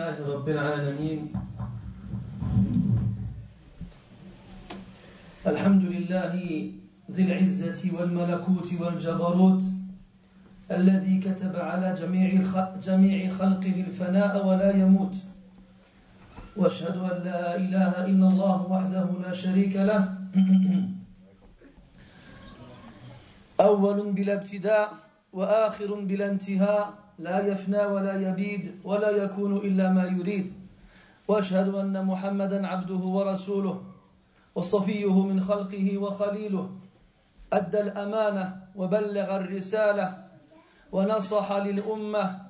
لله رب العالمين. الحمد لله ذي العزة والملكوت والجبروت الذي كتب على جميع جميع خلقه الفناء ولا يموت. وأشهد أن لا إله إلا الله وحده لا شريك له. أول بلا ابتداء وآخر بلا انتهاء. لا يفنى ولا يبيد ولا يكون إلا ما يريد. وأشهد أن محمدا عبده ورسوله وصفيه من خلقه وخليله. أدى الأمانة وبلغ الرسالة ونصح للأمة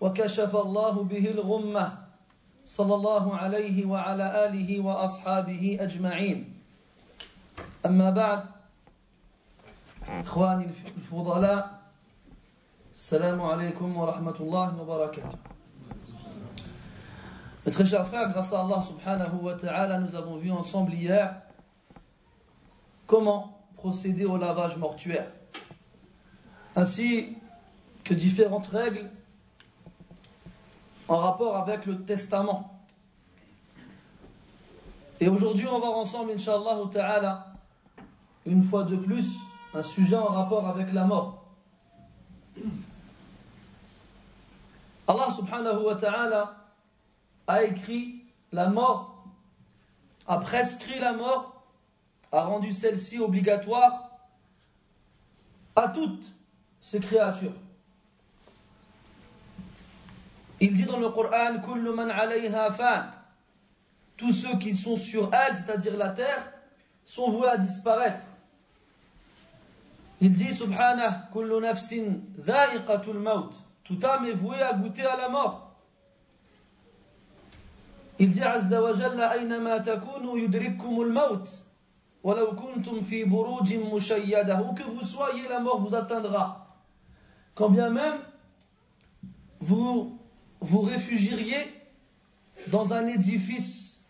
وكشف الله به الغمة. صلى الله عليه وعلى آله وأصحابه أجمعين. أما بعد إخواني الفضلاء Salam alaikum wa rahmatullahi wa barakatuh. Mes très chers frères, grâce à Allah subhanahu wa ta'ala, nous avons vu ensemble hier comment procéder au lavage mortuaire, ainsi que différentes règles en rapport avec le testament. Et aujourd'hui, on va voir ensemble, inshallah ta'ala, une fois de plus, un sujet en rapport avec la mort. Allah subhanahu wa ta'ala a écrit la mort, a prescrit la mort, a rendu celle-ci obligatoire à toutes ces créatures. Il dit dans le Coran Tous ceux qui sont sur elle, c'est-à-dire la terre, sont voués à disparaître. Il dit Subhanah Kullu nafsin dha'iqatul maut. Tout âme est voué à goûter à la mort. Il dit Azza wa Jalla Aynama takunu yudrikkumul maut. Walau kuntum fi. Où que vous soyez, la mort vous atteindra. Quand bien même vous vous réfugieriez dans un édifice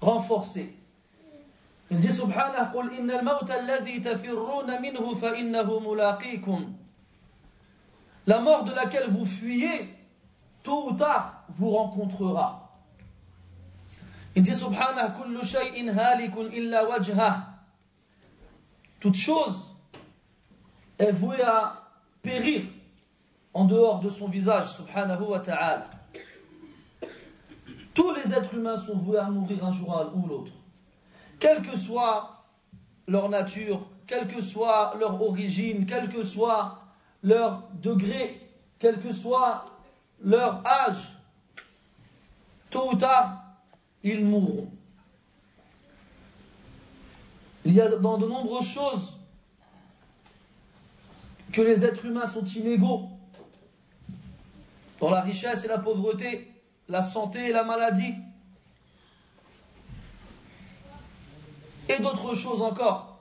renforcé. Il dit Subhanah قل إن الموت الذي تفرون منه فإنه ملاقيكم La mort de laquelle vous fuyez, tôt ou tard, vous rencontrera. Il dit Subhanah كل شيء هالك إلا وجهه Toute chose est vouée à périr en dehors de son visage, subhanahu wa ta'ala. Tous les êtres humains sont voués à mourir un jour ou l'autre. Quelle que soit leur nature, quelle que soit leur origine, quel que soit leur degré, quel que soit leur âge, tôt ou tard, ils mourront. Il y a dans de nombreuses choses que les êtres humains sont inégaux dans la richesse et la pauvreté, la santé et la maladie, et d'autres choses encore.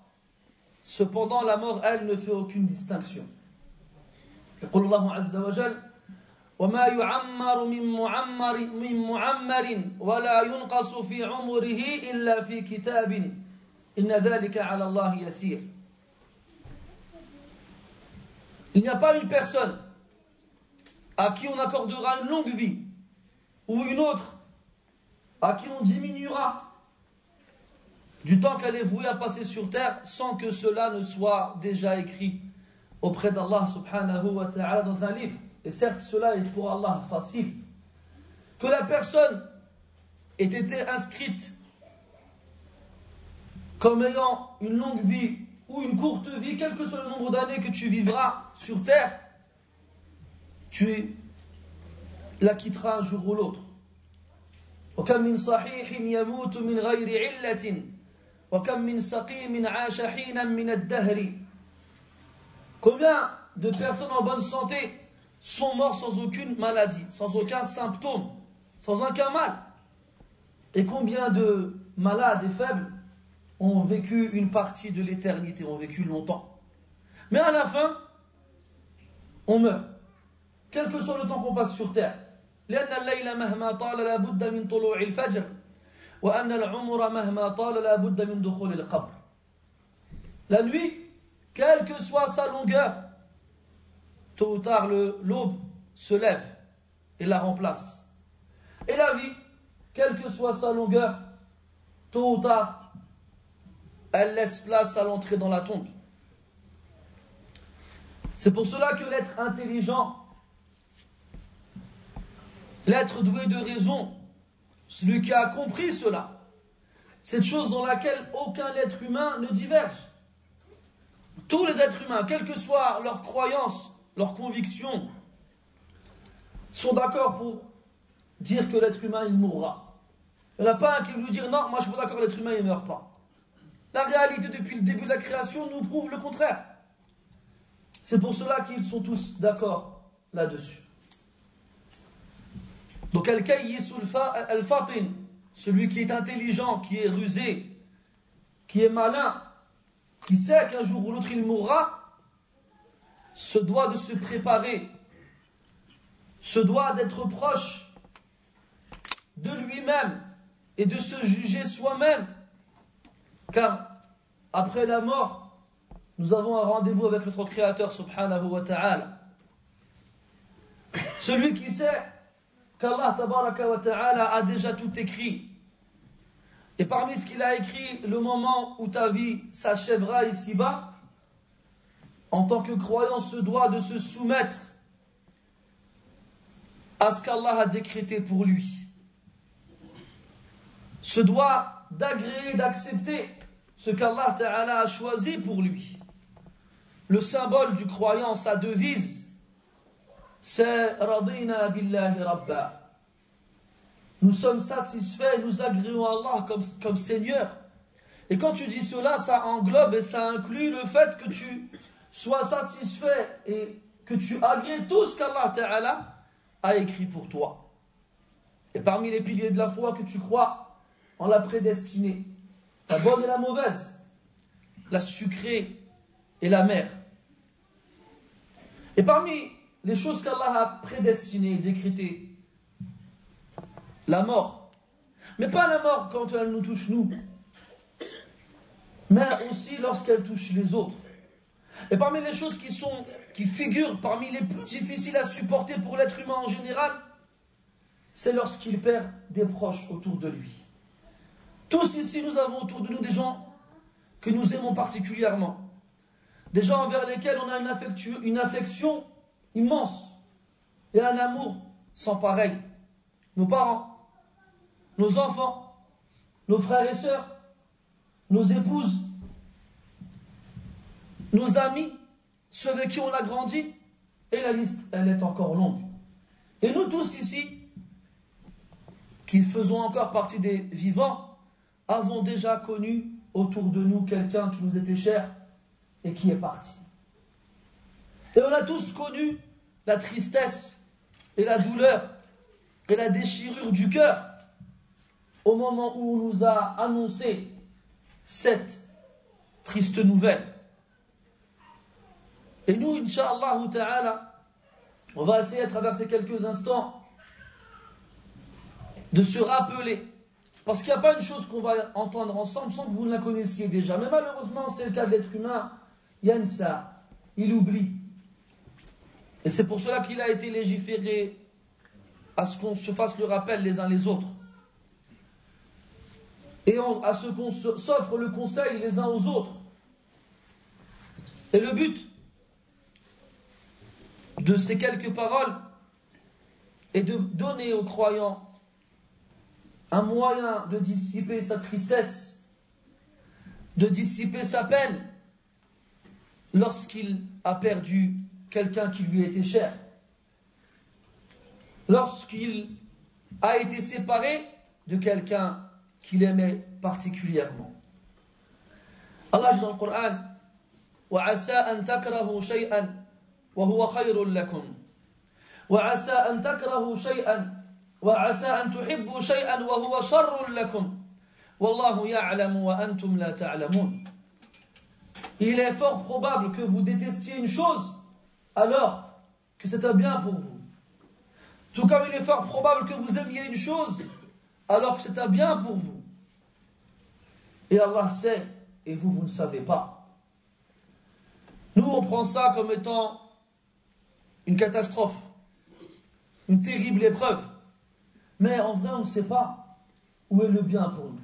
Cependant, la mort, elle, ne fait aucune distinction. يقول الله عز وجل وما يعمر من معمر من معمر ولا ينقص في عمره إلا في كتاب إن ذلك على الله يسير Il n'y a pas une personne à qui on accordera une longue vie, ou une autre à qui on diminuera du temps qu'elle est vouée à passer sur terre sans que cela ne soit déjà écrit auprès d'Allah subhanahu wa ta'ala dans un livre. Et certes, cela est pour Allah facile. Que la personne ait été inscrite comme ayant une longue vie ou une courte vie, quel que soit le nombre d'années que tu vivras sur terre, tu la quitteras un jour ou l'autre. وكم من صحيح يموت من غير علة وكم من سقيم عاش حينا من الدهر Combien de personnes en bonne santé sont morts sans aucune maladie, sans aucun symptôme, sans aucun mal Et combien de malades et faibles ont vécu une partie de l'éternité, ont vécu longtemps Mais à la fin, on meurt quel que soit le temps qu'on passe sur terre. لأن الليل مهما طال لا بد من طلوع الفجر La nuit, quelle que soit sa longueur, tôt ou tard l'aube se lève et la remplace. Et la vie, quelle que soit sa longueur, tôt ou tard, elle laisse place à l'entrée dans la tombe. C'est pour cela que l'être intelligent, l'être doué de raison, celui qui a compris cela, cette chose dans laquelle aucun être humain ne diverge. Tous les êtres humains, quelle que soit leur croyance, leur conviction, sont d'accord pour dire que l'être humain, il mourra. Il n'y en a pas un qui veut dire non, moi je suis pas d'accord, l'être humain, il ne meurt pas. La réalité depuis le début de la création nous prouve le contraire. C'est pour cela qu'ils sont tous d'accord là-dessus. Donc al-fatin, celui qui est intelligent, qui est rusé, qui est malin, qui sait qu'un jour ou l'autre il mourra, se doit de se préparer, se doit d'être proche de lui-même et de se juger soi-même. Car après la mort, nous avons un rendez-vous avec notre Créateur subhanahu wa ta'ala. Celui qui sait qu'Allah ta'ala a déjà tout écrit. Et parmi ce qu'il a écrit, le moment où ta vie s'achèvera ici-bas, en tant que croyant, se doit de se soumettre à ce qu'Allah a décrété pour lui. Se doit d'agréer, d'accepter ce qu'Allah a choisi pour lui. Le symbole du croyant, sa devise, c'est Radina billahi rabba. Nous sommes satisfaits, nous agréons Allah comme, comme Seigneur. Et quand tu dis cela, ça englobe et ça inclut le fait que tu sois satisfait et que tu agrées tout ce qu'Allah a écrit pour toi. Et parmi les piliers de la foi que tu crois en la prédestinée, la bonne et la mauvaise, la sucrée et la mère. Et parmi les choses qu'Allah a prédestinées décrétées, la mort. Mais pas la mort quand elle nous touche nous, mais aussi lorsqu'elle touche les autres. Et parmi les choses qui figurent parmi les plus difficiles à supporter pour l'être humain en général, c'est lorsqu'il perd des proches autour de lui. Tous ici, nous avons autour de nous des gens que nous aimons particulièrement. Des gens envers lesquels on a une affection immense et un amour sans pareil. Nos parents, nos enfants, nos frères et sœurs, nos épouses, nos amis, ceux avec qui on a grandi, et la liste, elle est encore longue. Et nous tous ici, qui faisons encore partie des vivants, avons déjà connu autour de nous quelqu'un qui nous était cher et qui est parti. Et on a tous connu la tristesse et la douleur et la déchirure du cœur au moment où on nous a annoncé cette triste nouvelle. Et nous, Inch'Allah on va essayer à travers quelques instants de se rappeler. Parce qu'il n'y a pas une chose qu'on va entendre ensemble sans que vous ne la connaissiez déjà. Mais malheureusement, c'est le cas de l'être humain. Yansa, il oublie. Et c'est pour cela qu'il a été légiféré à ce qu'on se fasse le rappel les uns les autres. Et à ce qu'on s'offre le conseil les uns aux autres. Et le but, de ces quelques paroles et de donner aux croyants un moyen de dissiper sa tristesse, de dissiper sa peine lorsqu'il a perdu quelqu'un qui lui était cher, lorsqu'il a été séparé de quelqu'un qu'il aimait particulièrement. Allah dit dans le Coran وهو خير لكم وعسى أن تكرهوا شيئا وعسى أن تحبوا شيئا وهو شر لكم والله يعلم وأنتم لا تعلمون Il est fort probable que vous détestiez une chose alors que c'est un bien pour vous. Tout comme il est fort probable que vous aimiez une chose alors que c'est un bien pour vous. Et Allah sait et vous, vous ne savez pas. Nous, on prend ça comme étant une catastrophe, une terrible épreuve. Mais en vrai, on ne sait pas où est le bien pour nous.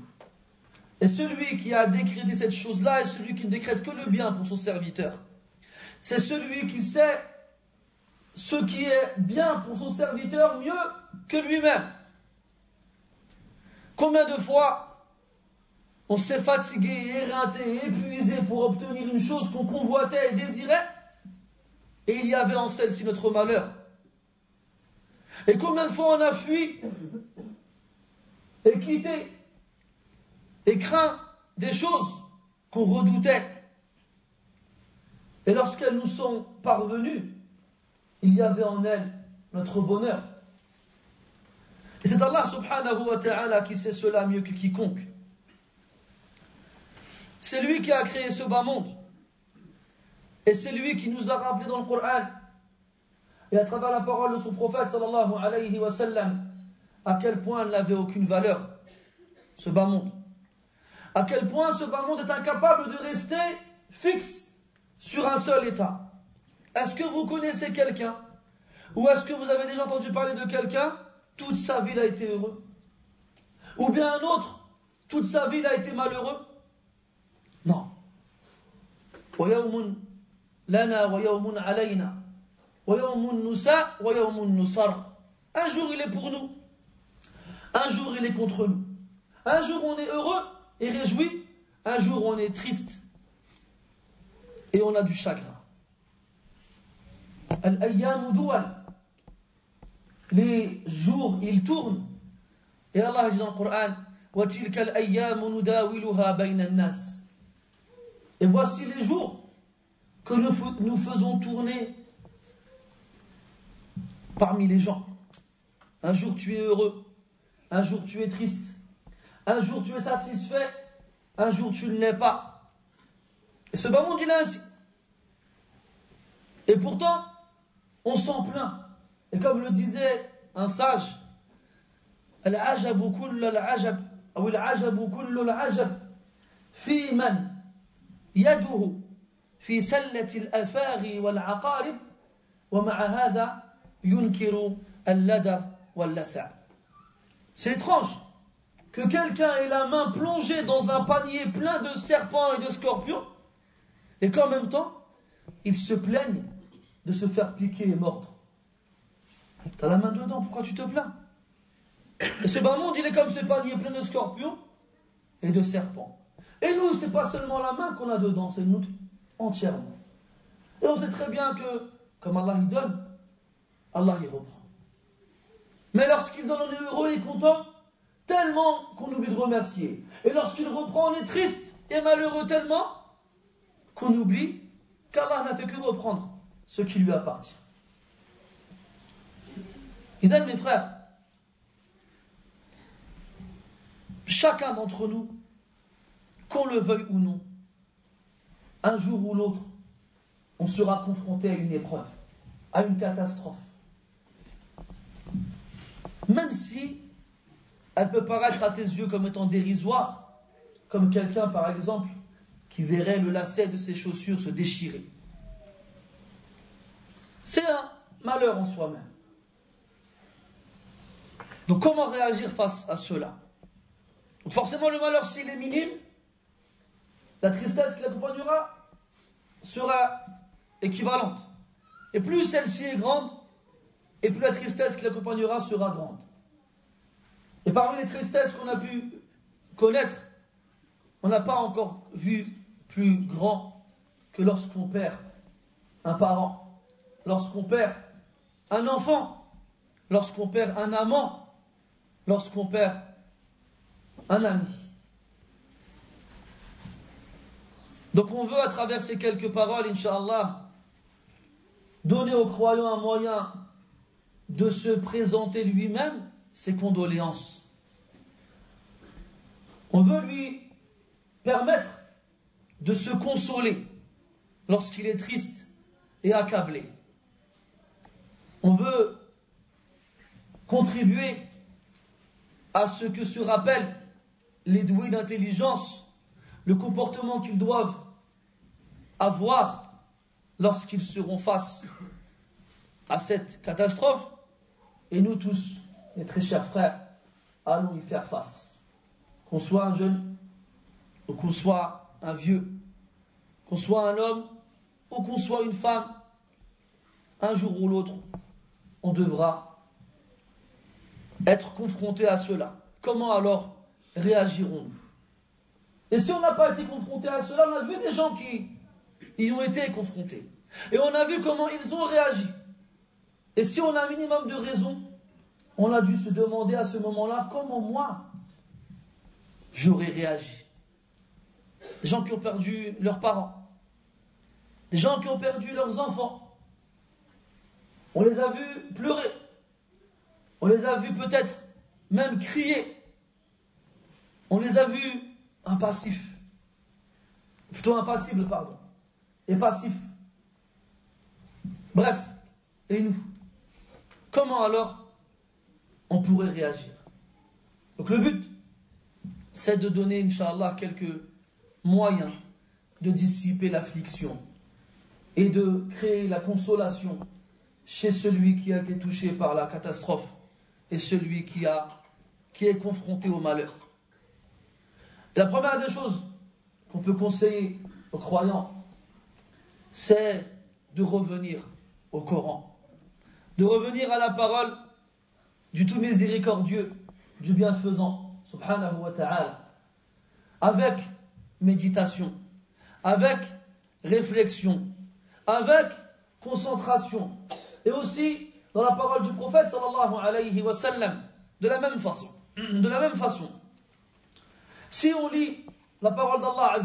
Et celui qui a décrété cette chose-là est celui qui ne décrète que le bien pour son serviteur. C'est celui qui sait ce qui est bien pour son serviteur mieux que lui-même. Combien de fois on s'est fatigué, éreinté, épuisé pour obtenir une chose qu'on convoitait et désirait, et il y avait en celle-ci notre malheur. Et combien de fois on a fui et quitté et craint des choses qu'on redoutait. Et lorsqu'elles nous sont parvenues, il y avait en elles notre bonheur. Et c'est Allah subhanahu wa ta'ala qui sait cela mieux que quiconque. C'est lui qui a créé ce bas monde. Et c'est lui qui nous a rappelé dans le Coran et à travers la parole de son prophète sallallahu alayhi wa sallam à quel point elle n'avait aucune valeur, ce bas monde. À quel point ce bas monde est incapable de rester fixe sur un seul état. Est-ce que vous connaissez quelqu'un? Ou est-ce que vous avez déjà entendu parler de quelqu'un? Toute sa vie il a été heureux. Ou bien un autre? Toute sa vie il a été malheureux? Non. Un jour il est pour nous. Un jour il est contre nous. Un jour on est heureux et réjoui. Un jour on est triste et on a du chagrin. Les jours, ils tournent. Et Allah dit dans le Coran, Et voici les jours que nous faisons tourner parmi les gens. Un jour tu es heureux, un jour tu es triste, un jour tu es satisfait, un jour tu ne l'es pas. Et ce bas monde il est ainsi. Et pourtant, on s'en plaint. Et comme le disait un sage, العجب كل العجب أو العجب كل العجب في من يده في سلة الأفاغي والعقارب ومع هذا ينكر اللدى واللسع C'est étrange que quelqu'un ait la main plongée dans un panier plein de serpents et de scorpions et qu'en même temps, il se plaigne de se faire piquer et mordre. T'as la main dedans, pourquoi tu te plains? Et ce bas monde, il est comme ce panier plein de scorpions et de serpents. Et nous, c'est pas seulement la main qu'on a dedans, c'est nous entièrement. Et on sait très bien que, comme Allah y donne, Allah y reprend. Mais lorsqu'il donne, on est heureux et content, tellement qu'on oublie de remercier. Et lorsqu'il reprend, on est triste et malheureux tellement qu'on oublie qu'Allah n'a fait que reprendre ce qui lui appartient. Idem, mes frères, chacun d'entre nous, qu'on le veuille ou non, un jour ou l'autre, on sera confronté à une épreuve, à une catastrophe. Même si elle peut paraître à tes yeux comme étant dérisoire, comme quelqu'un par exemple qui verrait le lacet de ses chaussures se déchirer. C'est un malheur en soi-même. Donc comment réagir face à cela? Forcément le malheur s'il est minime, la tristesse qui l'accompagnera sera équivalente. Et plus celle-ci est grande, et plus la tristesse qui l'accompagnera sera grande. Et parmi les tristesses qu'on a pu connaître, on n'a pas encore vu plus grand que lorsqu'on perd un parent lorsqu'on perd un enfant, lorsqu'on perd un amant, lorsqu'on perd un ami. Donc on veut à travers ces quelques paroles, Inch'Allah, donner aux croyants un moyen de se présenter lui-même ses condoléances. On veut lui permettre de se consoler lorsqu'il est triste et accablé. On veut contribuer à ce que se rappellent les doués d'intelligence, le comportement qu'ils doivent avoir lorsqu'ils seront face à cette catastrophe. Et nous tous, mes très chers frères, allons y faire face. Qu'on soit un jeune, ou qu'on soit un vieux, qu'on soit un homme, ou qu'on soit une femme, un jour ou l'autre, on devra être confronté à cela. Comment alors réagirons-nous? Et si on n'a pas été confronté à cela, on a vu des gens qui y ont été confrontés. Et on a vu comment ils ont réagi. Et si on a un minimum de raison, on a dû se demander à ce moment-là comment moi j'aurais réagi? Des gens qui ont perdu leurs parents, des gens qui ont perdu leurs enfants. On les a vus pleurer, on les a vus peut-être même crier, on les a vus impassifs, plutôt impassibles, pardon, et passifs. Bref, et nous? Comment alors on pourrait réagir? Donc le but, c'est de donner, Inch'Allah, quelques moyens de dissiper l'affliction et de créer la consolation chez celui qui a été touché par la catastrophe et celui qui, a, qui est confronté au malheur. La première des choses qu'on peut conseiller aux croyants, c'est de revenir au Coran de revenir à la parole du tout miséricordieux, du bienfaisant, subhanahu wa ta'ala, avec méditation, avec réflexion, avec concentration, et aussi dans la parole du prophète sallallahu alayhi wa sallam, de la même façon. De la même façon. Si on lit la parole d'Allah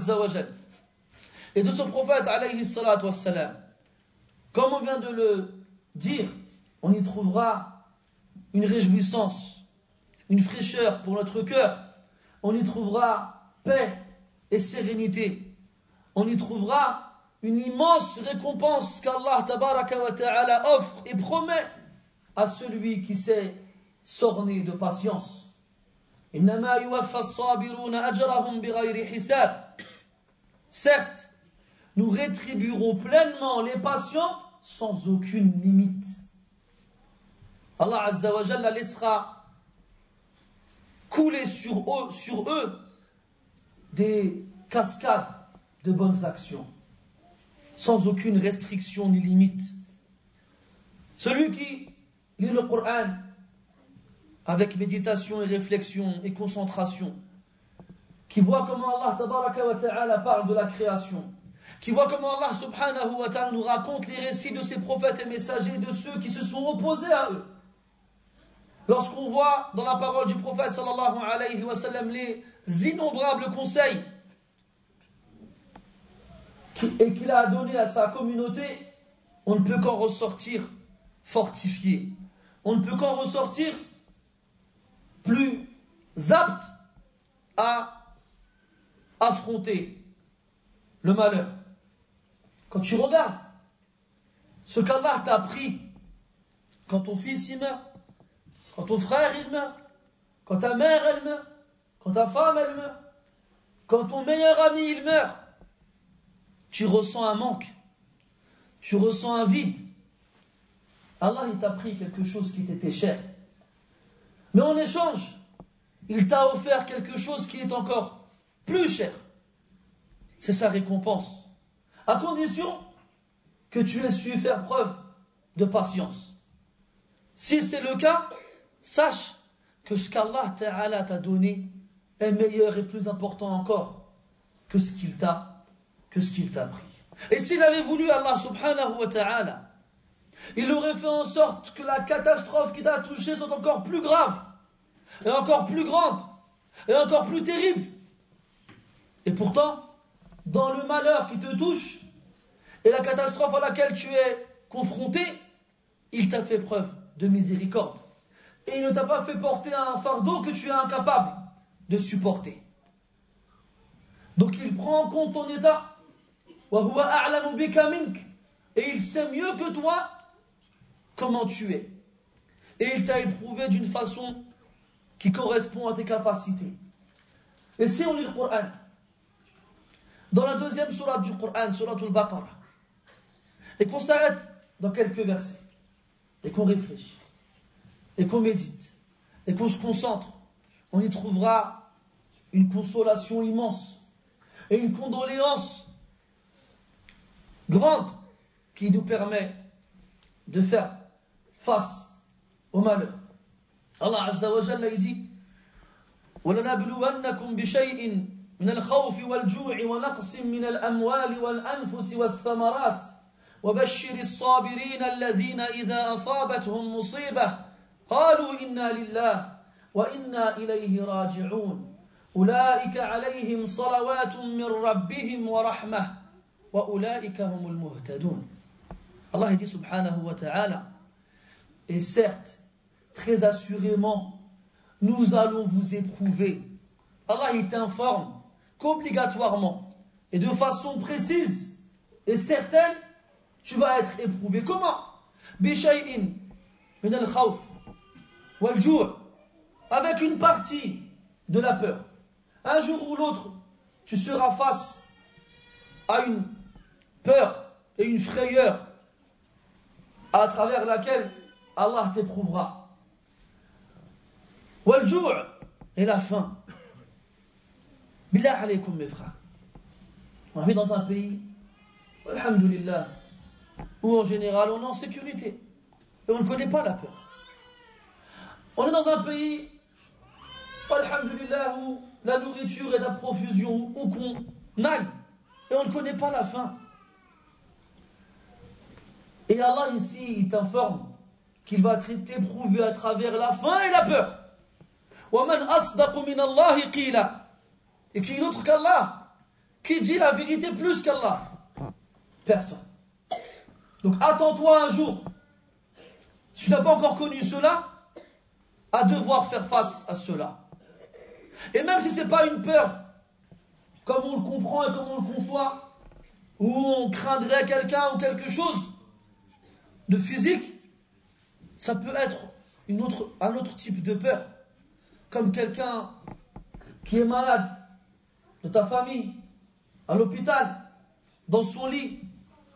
et de son prophète alayhi salatu wa sallam, comme on vient de le dire, on y trouvera une réjouissance, une fraîcheur pour notre cœur. On y trouvera paix et sérénité. On y trouvera une immense récompense qu'Allah offre et promet à celui qui s'est sorné de patience. Certes, nous rétribuerons pleinement les patients sans aucune limite. Allah Azza wa laissera couler sur eux des cascades de bonnes actions, sans aucune restriction ni limite. Celui qui lit le Coran avec méditation et réflexion et concentration, qui voit comment Allah ta'ala parle de la création, qui voit comment Allah subhanahu wa ta'ala nous raconte les récits de ses prophètes et messagers de ceux qui se sont opposés à eux, Lorsqu'on voit dans la parole du prophète sallallahu alayhi wa sallam les innombrables conseils et qu'il a donné à sa communauté, on ne peut qu'en ressortir fortifié. On ne peut qu'en ressortir plus apte à affronter le malheur. Quand tu regardes ce qu'Allah t'a appris quand ton fils y meurt, quand ton frère il meurt, quand ta mère elle meurt, quand ta femme elle meurt, quand ton meilleur ami il meurt, tu ressens un manque, tu ressens un vide. Allah il t'a pris quelque chose qui t'était cher. Mais en échange, il t'a offert quelque chose qui est encore plus cher. C'est sa récompense. À condition que tu aies su faire preuve de patience. Si c'est le cas, sache que ce qu'Allah t'a donné est meilleur et plus important encore que ce qu'il t'a que ce qu'il t'a pris. Et s'il avait voulu Allah subhanahu wa ta'ala, il aurait fait en sorte que la catastrophe qui t'a touché soit encore plus grave, et encore plus grande, et encore plus terrible. Et pourtant, dans le malheur qui te touche, et la catastrophe à laquelle tu es confronté, il t'a fait preuve de miséricorde et il ne t'a pas fait porter un fardeau que tu es incapable de supporter. Donc il prend en compte ton état. Et il sait mieux que toi comment tu es. Et il t'a éprouvé d'une façon qui correspond à tes capacités. Et si on lit le Coran, dans la deuxième surah du Coran, surah al-Baqarah, et qu'on s'arrête dans quelques versets, et qu'on réfléchit, et qu'on médite et qu'on se concentre on y trouvera une consolation immense et une condoléance grande qui nous permet de faire face au malheur. Allah Azza wa Jalla dit وَلَنَبْلُوَنَّكُمْ بِشَيْءٍ من الخوف والجوع ونقص من الأموال والأنفس والثمرات وبشر الصابرين الذين إذا أصابتهم مصيبة قالوا إنا لله وإنا إليه راجعون أولئك عليهم صلوات من ربهم ورحمة وأولئك هم المهتدون الله dit subhanahu wa ta'ala Et certes, très assurément, nous allons vous éprouver. Allah il t'informe qu'obligatoirement et de façon précise et certaine, tu vas être éprouvé. Comment Bishay'in min al-khawf wal avec une partie de la peur. un jour ou l'autre, tu seras face à une peur et une frayeur à travers laquelle Allah t'éprouvera. Wal et la faim. Billah alaykoum mes frères. On vit dans un pays, alhamdulillah, où en général on est en sécurité. Et on ne connaît pas la peur. On est dans un pays, alhamdulillah, où la nourriture est à profusion, où qu'on aille. Et on ne connaît pas la faim. Et Allah ici, il t'informe qu'il va t'éprouver à travers la faim et la peur. Et qui est autre qu'Allah Qui dit la vérité plus qu'Allah Personne. Donc attends-toi un jour, si tu n'as pas encore connu cela, à devoir faire face à cela. Et même si ce n'est pas une peur, comme on le comprend et comme on le conçoit, où on craindrait quelqu'un ou quelque chose de physique, ça peut être une autre, un autre type de peur. Comme quelqu'un qui est malade de ta famille, à l'hôpital, dans son lit,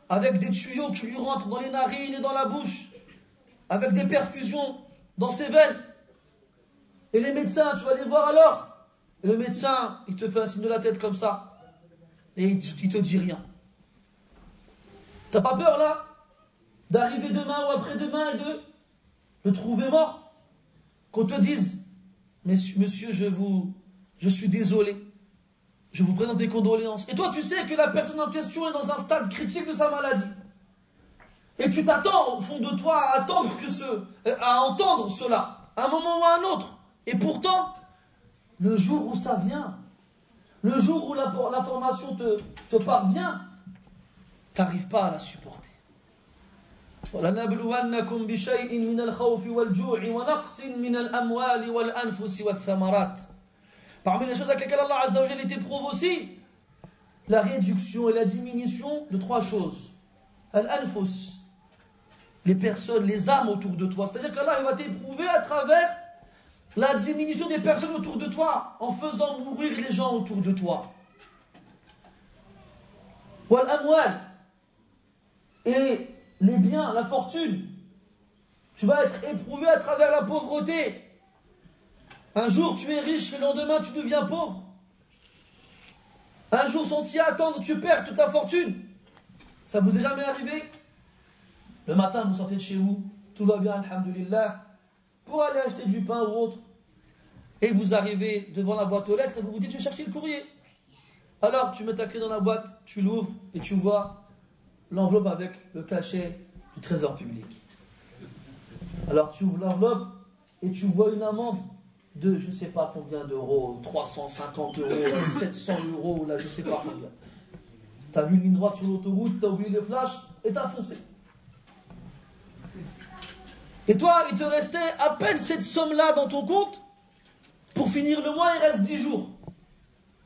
avec des tuyaux qui lui rentrent dans les narines et dans la bouche, avec des perfusions dans ses veines. Et les médecins, tu vas les voir alors. Le médecin, il te fait un signe de la tête comme ça. Et il te dit rien. T'as pas peur là? D'arriver demain ou après-demain et de le trouver mort? Qu'on te dise, monsieur, je vous, je suis désolé. Je vous présente mes condoléances. Et toi, tu sais que la personne en question est dans un stade critique de sa maladie. Et tu t'attends au fond de toi à attendre que ce, à entendre cela, à un moment ou à un autre. Et pourtant, le jour où ça vient, le jour où l'information te, te parvient, tu n'arrives pas à la supporter. Parmi les choses avec lesquelles Allah Azza wa était aussi, la réduction et la diminution de trois choses. Al-anfus, les personnes, les âmes autour de toi. C'est-à-dire qu'Allah va t'éprouver à travers la diminution des personnes autour de toi, en faisant mourir les gens autour de toi. Et les biens, la fortune. Tu vas être éprouvé à travers la pauvreté. Un jour tu es riche, le lendemain tu deviens pauvre. Un jour sans t'y attendre, tu perds toute ta fortune. Ça vous est jamais arrivé? Le matin, vous sortez de chez vous, tout va bien, alhamdulillah, pour aller acheter du pain ou autre. Et vous arrivez devant la boîte aux lettres et vous vous dites, je vais chercher le courrier. Alors tu mets ta clé dans la boîte, tu l'ouvres et tu vois l'enveloppe avec le cachet du trésor public. Alors tu ouvres l'enveloppe et tu vois une amende de je ne sais pas combien d'euros, 350 euros, 700 euros, là je ne sais pas combien. Tu as vu une ligne droite sur l'autoroute, tu as oublié le flash et tu as foncé. Et toi, il te restait à peine cette somme-là dans ton compte. Pour finir le mois, il reste 10 jours.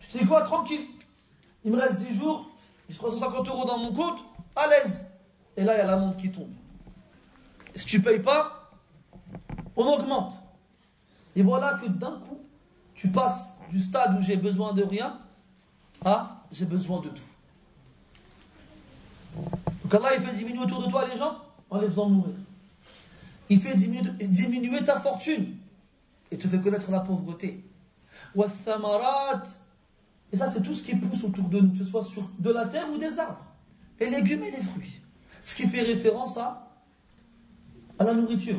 Tu sais quoi, tranquille. Il me reste 10 jours, j'ai 350 euros dans mon compte, à l'aise. Et là, il y a l'amende qui tombe. si tu ne payes pas, on augmente. Et voilà que d'un coup, tu passes du stade où j'ai besoin de rien à j'ai besoin de tout. Donc Allah, il fait diminuer autour de toi les gens en les faisant mourir. Il fait diminuer ta fortune et te fait connaître la pauvreté. Et ça, c'est tout ce qui pousse autour de nous, que ce soit sur de la terre ou des arbres, les légumes et les fruits. Ce qui fait référence à, à la nourriture.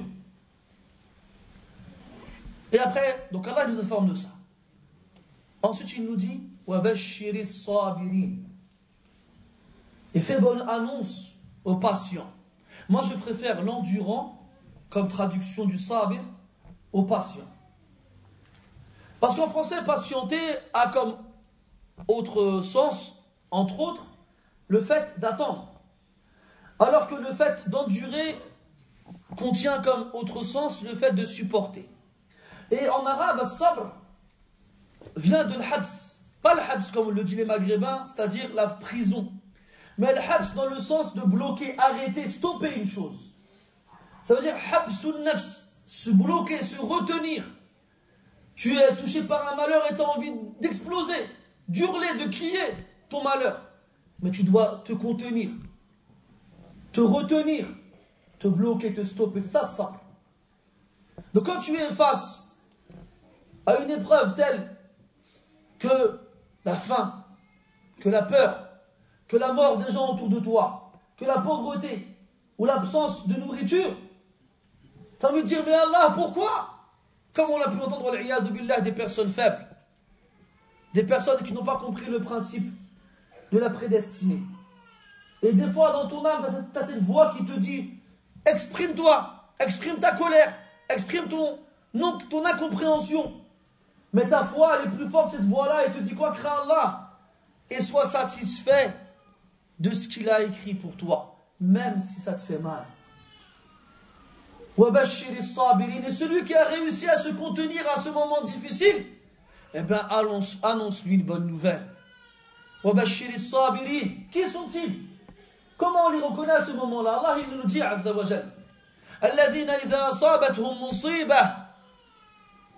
Et après, donc Allah nous informe de ça. Ensuite, il nous dit Et fais bonne annonce aux patients. Moi, je préfère l'endurant comme traduction du sabir aux patients parce qu'en français, patienter a comme autre sens, entre autres, le fait d'attendre. Alors que le fait d'endurer contient comme autre sens le fait de supporter. Et en arabe, sabr vient de l'habs. Pas le comme le dit les maghrébins, c'est-à-dire la prison. Mais le dans le sens de bloquer, arrêter, stopper une chose. Ça veut dire nafs, se bloquer, se retenir. Tu es touché par un malheur et tu as envie d'exploser, d'hurler, de crier ton malheur. Mais tu dois te contenir, te retenir, te bloquer, te stopper. C'est ça simple. Donc quand tu es face à une épreuve telle que la faim, que la peur, que la mort des gens autour de toi, que la pauvreté ou l'absence de nourriture, envie de dire, mais Allah, pourquoi? Comme on l'a pu entendre, des personnes faibles, des personnes qui n'ont pas compris le principe de la prédestinée. Et des fois, dans ton âme, tu as, cette voix qui te dit exprime-toi, exprime ta colère, exprime ton, non, ton incompréhension. Mais ta foi, elle est plus forte, cette voix-là, et te dit quoi? Crains Allah et sois satisfait de ce qu'il a écrit pour toi, même si ça te fait mal. Et celui qui a réussi à se contenir à ce moment difficile, eh bien, annonce-lui une bonne nouvelle. Qui sont-ils? Comment on les reconnaît à ce moment-là? Allah nous dit, Azza wa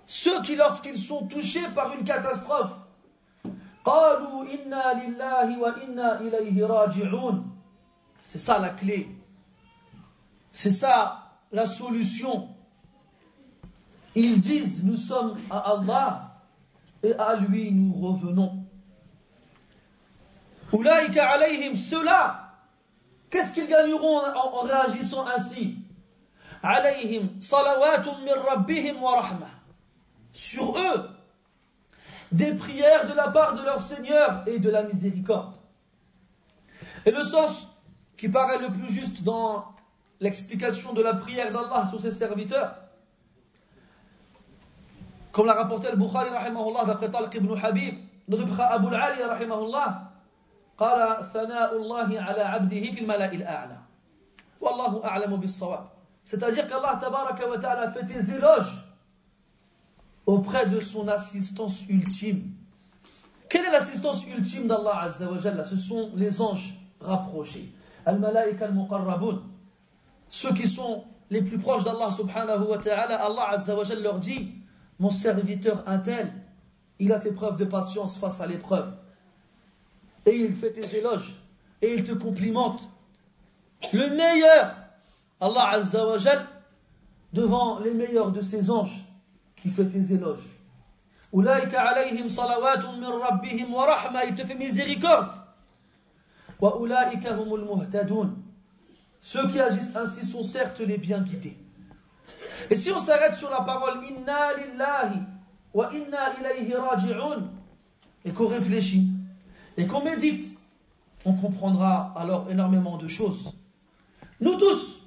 Ceux qui, lorsqu'ils sont touchés par une catastrophe, C'est ça la clé. C'est ça la solution. Ils disent, nous sommes à Allah et à lui nous revenons. Oulaïka alayhim, ceux-là, qu'est-ce qu'ils gagneront en, réagissant ainsi? Alayhim salawatum min rabbihim wa. Sur eux, des prières de la part de leur Seigneur et de la miséricorde. Et le sens qui paraît le plus juste dans l'explication de la prière d'Allah sur ses serviteurs. Comme l'a rapporté al-Bukhari rahimahullah d'après Talq ibn Habib, notre frère Abu al-Ali rahimahullah, قال ثناء الله على عبده في الملأ الأعلى والله أعلم بالصواب c'est-à-dire qu'Allah tabaraka wa ta'ala fait des éloges auprès de son assistance ultime quelle est l'assistance ultime d'Allah azza wa jalla ce sont les anges rapprochés al-malaika al-muqarrabun ceux qui sont les plus proches d'Allah subhanahu wa ta'ala, Allah azza wa leur dit Mon serviteur intel, il a fait preuve de patience face à l'épreuve. Et il fait tes éloges. Et il te complimente. Le meilleur, Allah azza wa devant les meilleurs de ses anges, qui fait tes éloges. il te fait miséricorde. Ceux qui agissent ainsi sont certes les bien guidés. Et si on s'arrête sur la parole Inna lillahi wa inna ilayhi raji'un et qu'on réfléchit et qu'on médite, on comprendra alors énormément de choses. Nous tous,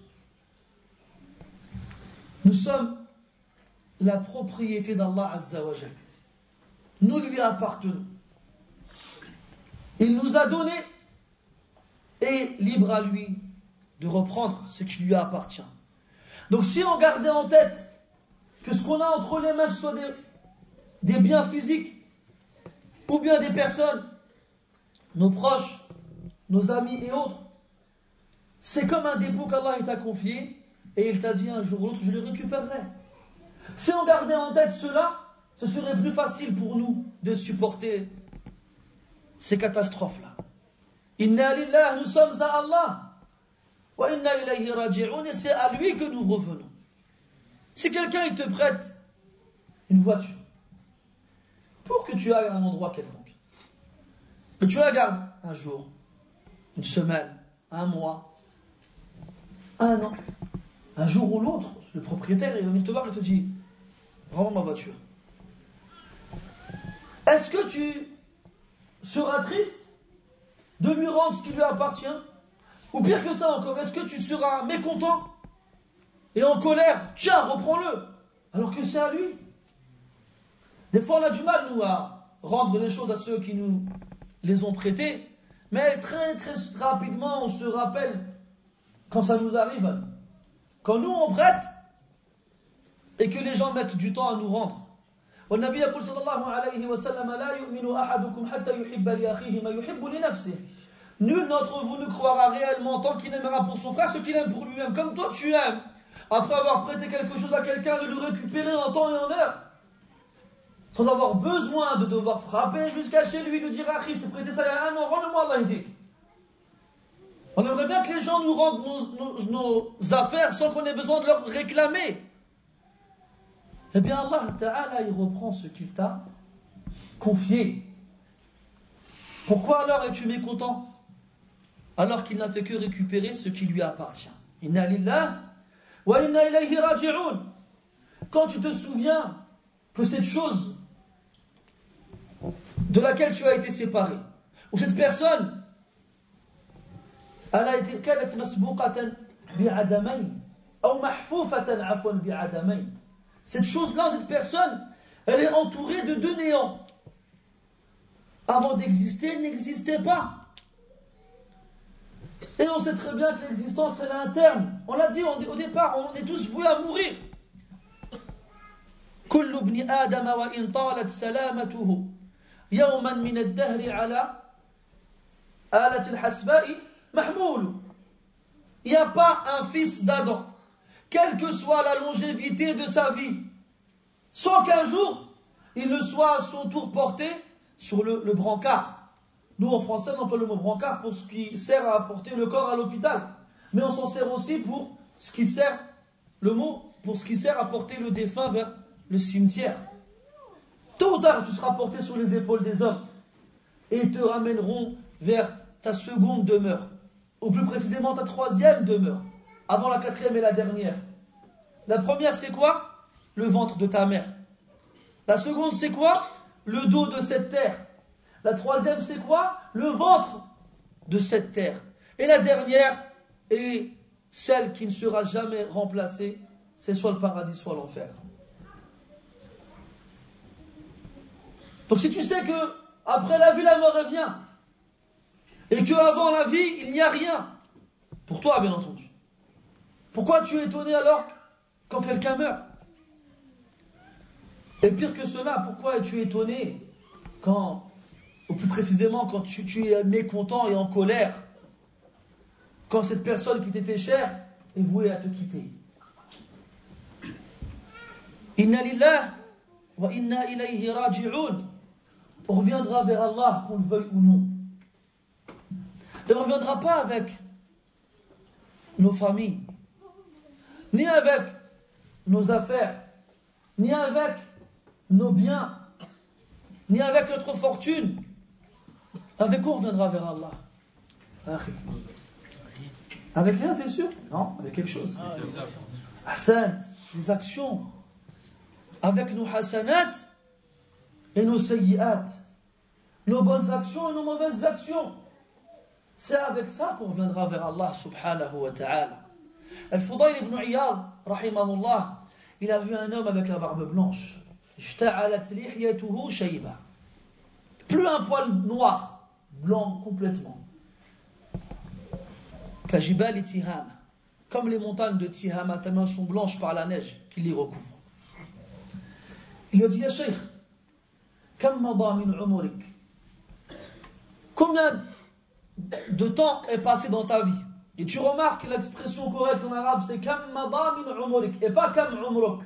nous sommes la propriété d'Allah Azza wa Nous lui appartenons. Il nous a donné et libre à lui de reprendre ce qui lui appartient. Donc si on gardait en tête que ce qu'on a entre les mains, soit des, des biens physiques ou bien des personnes, nos proches, nos amis et autres, c'est comme un dépôt qu'Allah t'a confié et il t'a dit un jour ou l'autre, je le récupérerai. Si on gardait en tête cela, ce serait plus facile pour nous de supporter ces catastrophes-là. Inna lillah, nous sommes à Allah. Et c'est à lui que nous revenons. Si quelqu'un te prête une voiture, pour que tu ailles à un endroit quelconque. Mais tu la gardes un jour, une semaine, un mois, un an. Un jour ou l'autre, le propriétaire il va venir te voir et te dit Rends ma voiture. Est-ce que tu seras triste de lui rendre ce qui lui appartient? Ou pire que ça encore, est-ce que tu seras mécontent et en colère Tiens, reprends-le Alors que c'est à lui. Des fois, on a du mal, nous, à rendre les choses à ceux qui nous les ont prêtées, mais très, très rapidement, on se rappelle quand ça nous arrive. Quand nous, on prête, et que les gens mettent du temps à nous rendre. والنبي يقول صلى الله عليه وسلم لا يؤمن أحدكم حتى يحب لأخيه ما يحب لنفسه Nul d'entre vous ne croira réellement tant qu'il aimera pour son frère ce qu'il aime pour lui-même. Comme toi, tu aimes, après avoir prêté quelque chose à quelqu'un, de le récupérer en temps et en heure. Sans avoir besoin de devoir frapper jusqu'à chez lui, de dire Ah, je t'ai prêté ça il y a un an, rends-le-moi Allah On aimerait bien que les gens nous rendent nos, nos affaires sans qu'on ait besoin de leur réclamer. Eh bien, Allah Ta'ala, il reprend ce qu'il t'a confié. Pourquoi alors es-tu mécontent? Alors qu'il n'a fait que récupérer ce qui lui appartient. Inna lillah wa inna ilayhi raji'un. Quand tu te souviens que cette chose de laquelle tu as été séparé, ou cette personne, elle a été كانت مسبوقة بعدمين أو محفوفة عفوا بعدمين cette chose-là, cette personne, elle est entourée de deux néants. Avant d'exister, elle n'existait pas. Et on sait très bien que l'existence, elle a un terme. On l'a dit au départ, on est tous voués à mourir. كل ابن آدم وإن طالت سلامته يوما من الدهر على آلة الحسباء محمول Il n'y a pas un fils d'Adam quelle que soit la longévité de sa vie, sans qu'un jour il ne soit à son tour porté sur le, brancard. Nous, en français, on emploie le mot brancard pour ce qui sert à porter le corps à l'hôpital. Mais on s'en sert aussi pour ce qui sert, le mot, pour ce qui sert à porter le défunt vers le cimetière. Tôt ou tard, tu seras porté sur les épaules des hommes et ils te ramèneront vers ta seconde demeure, ou plus précisément ta troisième demeure avant la quatrième et la dernière. La première, c'est quoi? Le ventre de ta mère. La seconde, c'est quoi? Le dos de cette terre. La troisième, c'est quoi? Le ventre de cette terre. Et la dernière est celle qui ne sera jamais remplacée, c'est soit le paradis, soit l'enfer. Donc si tu sais que après la vie, la mort revient, et que avant la vie, il n'y a rien, pour toi, bien entendu. Pourquoi tu es étonné alors quand quelqu'un meurt? Et pire que cela, pourquoi es-tu étonné quand, ou plus précisément, quand tu, es mécontent et en colère Quand cette personne qui t'était chère est vouée à te quitter Inna lillah wa inna ilayhi raji'un. On reviendra vers Allah, qu'on le veuille ou non. Et ne reviendra pas avec nos familles, ni avec nos affaires, ni avec nos biens, ni avec notre fortune. Avec quoi on reviendra vers Allah? Avec rien, t'es sûr? Non, avec quelque chose. Hassan, les actions. Avec nos hasanat et nos sayyiat. Nos bonnes actions et nos mauvaises actions. C'est avec ça qu'on reviendra vers Allah subhanahu wa ta'ala. Al-Fudayl ibn Iyad, rahimahullah, il a vu un homme avec la barbe blanche. Plus un poil noir, blanc complètement. Kajibal et Tihama. Comme les montagnes de Tihama tellement sont blanches par la neige qui les recouvre. Il lui a dit, Ya Sheikh, Combien de temps est passé dans ta vie? Et tu remarques l'expression correcte en arabe, c'est Kam min umurik, et pas Kam umruk.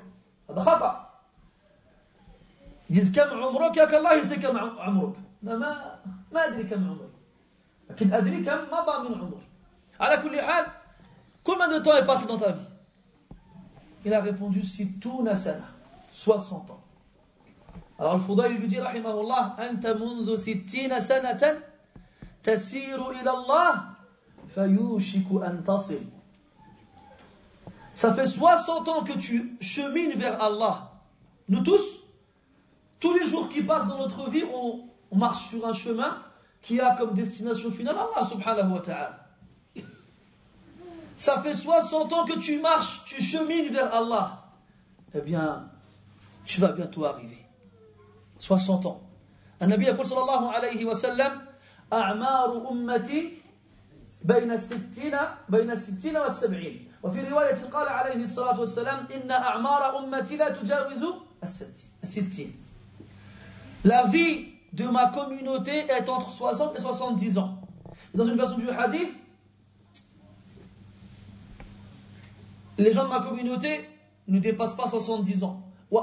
Ils disent Kam umruk, ya qu'Allah, c'est Kam umruk. لا ما ما أدري كم عمري. لكن أدري كم مضى من عمري. على كل حال, combien de temps est passé dans ta vie Il a répondu, si tout nasana, 60 ans. Alors le Foudaïl lui dit, rahimahullah, Anta mundu sittina sanatan tasiru ila Allah fayushiku an tasil. Ça fait 60 ans que tu chemines vers Allah. Nous tous, tous les jours qui passent dans notre vie, on, on marche sur un chemin qui a comme destination finale Allah subhanahu wa ta'ala. Ça fait 60 ans que tu marches, tu chemines vers Allah. Eh bien, tu vas bientôt arriver. 60 ans. النبي يقول صلى الله عليه وسلم أعمار أمتي بين الستين بين الستين والسبعين وفي رواية قال عليه الصلاة والسلام إن أعمار أمتي لا تجاوز الستين La vie de ma communauté est entre 60 et 70 ans. Dans une version du hadith, les gens de ma communauté ne dépassent pas 70 ans. Et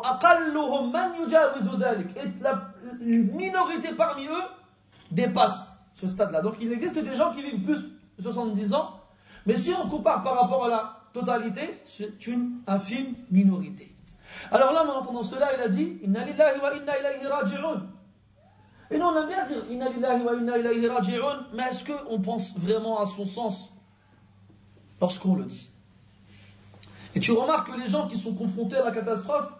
la minorité parmi eux dépasse ce stade-là. Donc il existe des gens qui vivent plus de 70 ans, mais si on compare par rapport à la totalité, c'est une infime minorité. Alors là, en entendant cela, il a dit Inna lillahi wa inna ilayhi raji'un. Et nous, on aime bien dire Inna lillahi wa inna ilayhi raji'un, mais est-ce qu'on pense vraiment à son sens lorsqu'on le dit Et tu remarques que les gens qui sont confrontés à la catastrophe,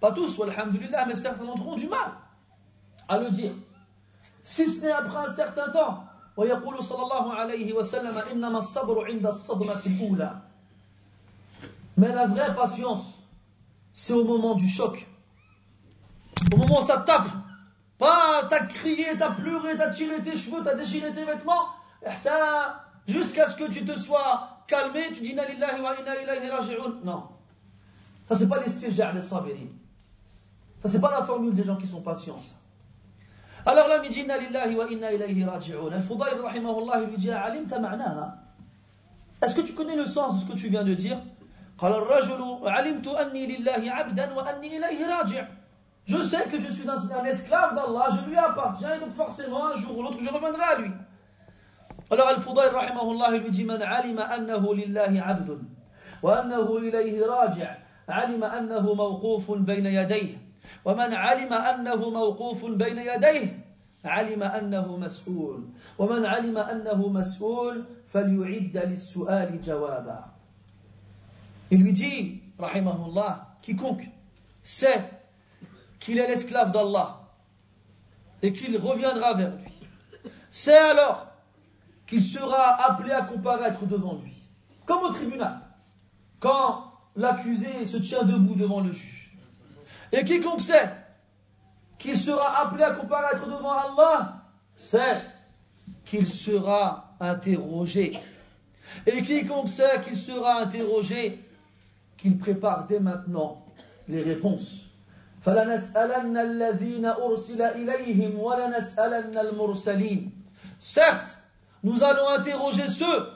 pas tous, alhamdulillah, mais certains d'entre eux ont du mal à le dire. Si ce n'est après un certain temps. ويقول صلى الله عليه وسلم إنما الصبر عند الصدمة الأولى Mais la vraie patience, c'est au moment du choc. Au moment où ça tape. Pas t'as crié, t'as pleuré, t'as tiré tes cheveux, t'as déchiré tes vêtements. Jusqu'à ce que tu te sois calmé, tu dis Inna lillahi wa inna ilayhi raji'un. Non. Ça, c'est pas l'istirja' des sabirin. Ça, c'est pas la formule des gens qui sont patients. Alors là, il inna lillahi wa inna ilayhi raji'un. Al-Fudayl, rahimahullah, lui dit Alimta ma'naha. Est-ce que tu connais le sens de ce que tu viens de dire قال الرجل علمت أني لله عبدا وأني إليه راجع Je sais que je suis un, un esclave d'Allah, je lui appartiens, et donc forcément, un jour ou l'autre, je reviendrai à lui. Alors Al-Fudayl, rahimahullah, lui dit من علم أنه لله عبد وأنه إليه راجع علم أنه موقوف بين يديه ومن علم أنه موقوف بين يديه علم أنه مسؤول ومن علم أنه مسؤول فليعد للسؤال جوابا Il lui dit, rahimahullah, quiconque sait qu'il est l'esclave d'Allah et qu'il reviendra vers lui, c'est alors qu'il sera appelé à comparaître devant lui, comme au tribunal, quand l'accusé se tient debout devant le juge. Et quiconque sait qu'il sera appelé à comparaître devant Allah, sait qu'il sera interrogé. Et quiconque sait qu'il sera interrogé, qu'il prépare dès maintenant les réponses. Certes, nous allons interroger ceux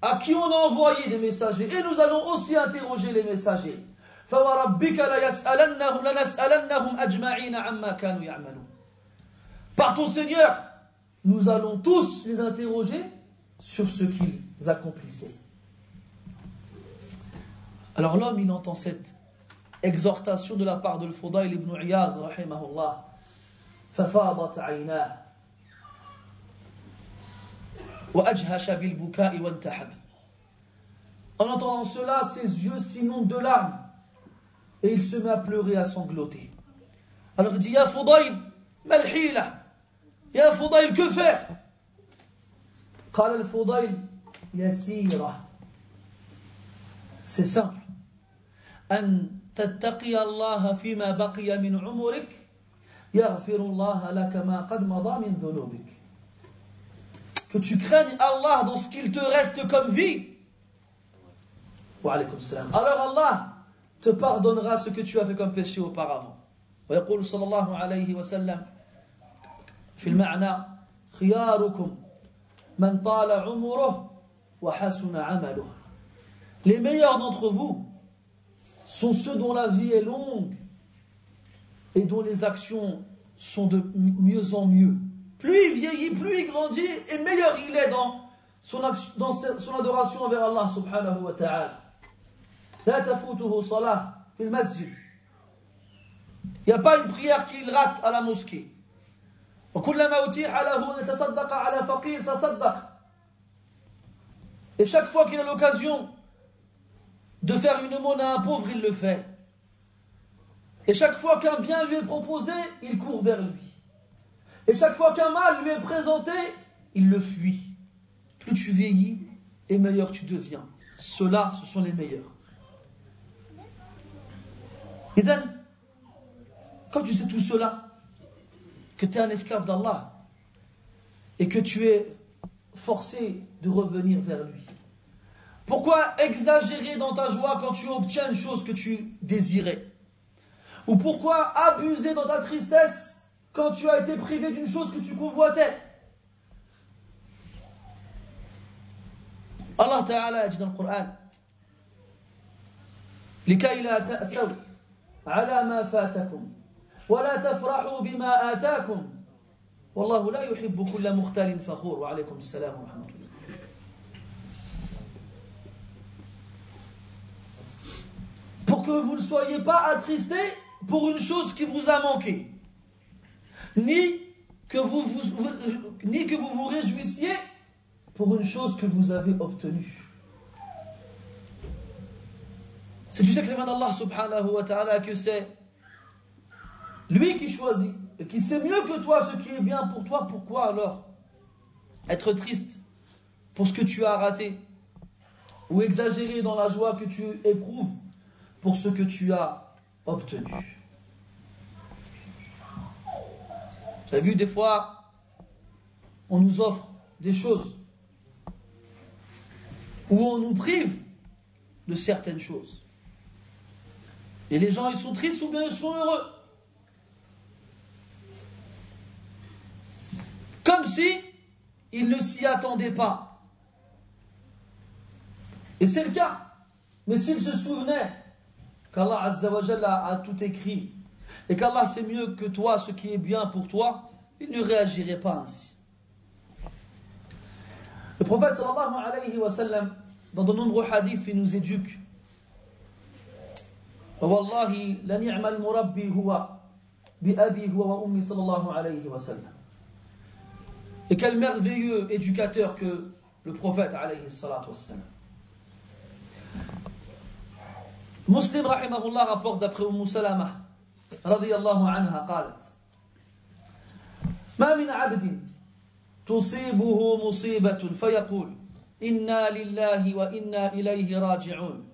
à qui on a envoyé des messagers et nous allons aussi interroger les messagers. Par ton Seigneur, nous allons tous les interroger sur ce qu'ils accomplissaient. Alors l'homme, il entend cette exhortation de la part de l'Fudayl ibn Iyad, rahimahullah. ففاضت عيناه وأجهش بالبكاء وانتحب En entendant cela, ses yeux s'inondent de larmes et il se met à pleurer, à sangloter. Alors il dit Ya Fudayl, malhila, Ya Fudayl, que faire قال الفضيل يسيرة C'est simple. أن تتقي الله فيما بقي من عمرك يغفر الله لك ما قد مضى من ذنوبك que tu craignes Allah dans ce qu'il te reste comme vie. Alors Allah te pardonnera ce que tu as fait comme péché auparavant. ويقول صلى الله عليه وسلم في المعنى خياركم من طال عمره وحسن عمله Les meilleurs d'entre vous sont ceux dont la vie est longue et dont les actions sont de mieux en mieux. Plus il vieillit, plus il grandit, et meilleur il est dans son, dans son adoration envers Allah subhanahu wa ta'ala. لا تفوته صلاة في المسجد Il n'y a pas une prière qu'il rate à la mosquée. Et chaque fois qu'il a l'occasion de faire une aumône à un pauvre, il le fait. Et chaque fois qu'un bien lui est proposé, il court vers lui. Et chaque fois qu'un mal lui est présenté, il le fuit. Plus tu vieillis, et meilleur tu deviens. Ceux-là, ce sont les meilleurs. Et quand tu sais tout cela, que tu es un esclave d'Allah, et que tu es forcé de revenir vers lui, pourquoi exagérer dans ta joie quand tu obtiens une chose que tu désirais Ou pourquoi abuser dans ta tristesse quand tu as été privé d'une chose que tu convoitais Allah Ta'ala dit dans le Coran لكي لا تأسوا على ما فاتكم ولا تفرحوا بما آتاكم والله لا يحب كل مختال فخور وعليكم السلام ورحمة الله que vous ne soyez pas attristés pour une chose qui vous a manqué, ni que vous vous, ni que vous vous réjouissiez pour une chose que vous avez obtenue. C'est du secret d'Allah subhanahu wa ta'ala que c'est lui qui choisit et qui sait mieux que toi ce qui est bien pour toi. Pourquoi alors être triste pour ce que tu as raté ou exagérer dans la joie que tu éprouves pour ce que tu as obtenu. Tu as vu, des fois, on nous offre des choses ou on nous prive de certaines choses. Et les gens, ils sont tristes ou bien ils sont heureux. Comme si ils ne s'y attendaient pas. Et c'est le cas. Mais s'ils se souvenaient qu'Allah Azzawajal a, a tout écrit et qu'Allah sait mieux que toi ce qui est bien pour toi, il ne réagirait pas ainsi. Le prophète sallallahu alayhi wa sallam, dans de nombreux hadiths, il nous éduque. والله لنعم المربي هو بأبي هو وأمي صلى الله عليه وسلم. Et quel merveilleux éducateur que le prophète alayhi salatu wassalam. مسلم رحمه الله rapporte d'après سلمة رضي الله عنها قالت ما من عبد تصيبه مصيبة فيقول إنا لله وإنا إليه راجعون.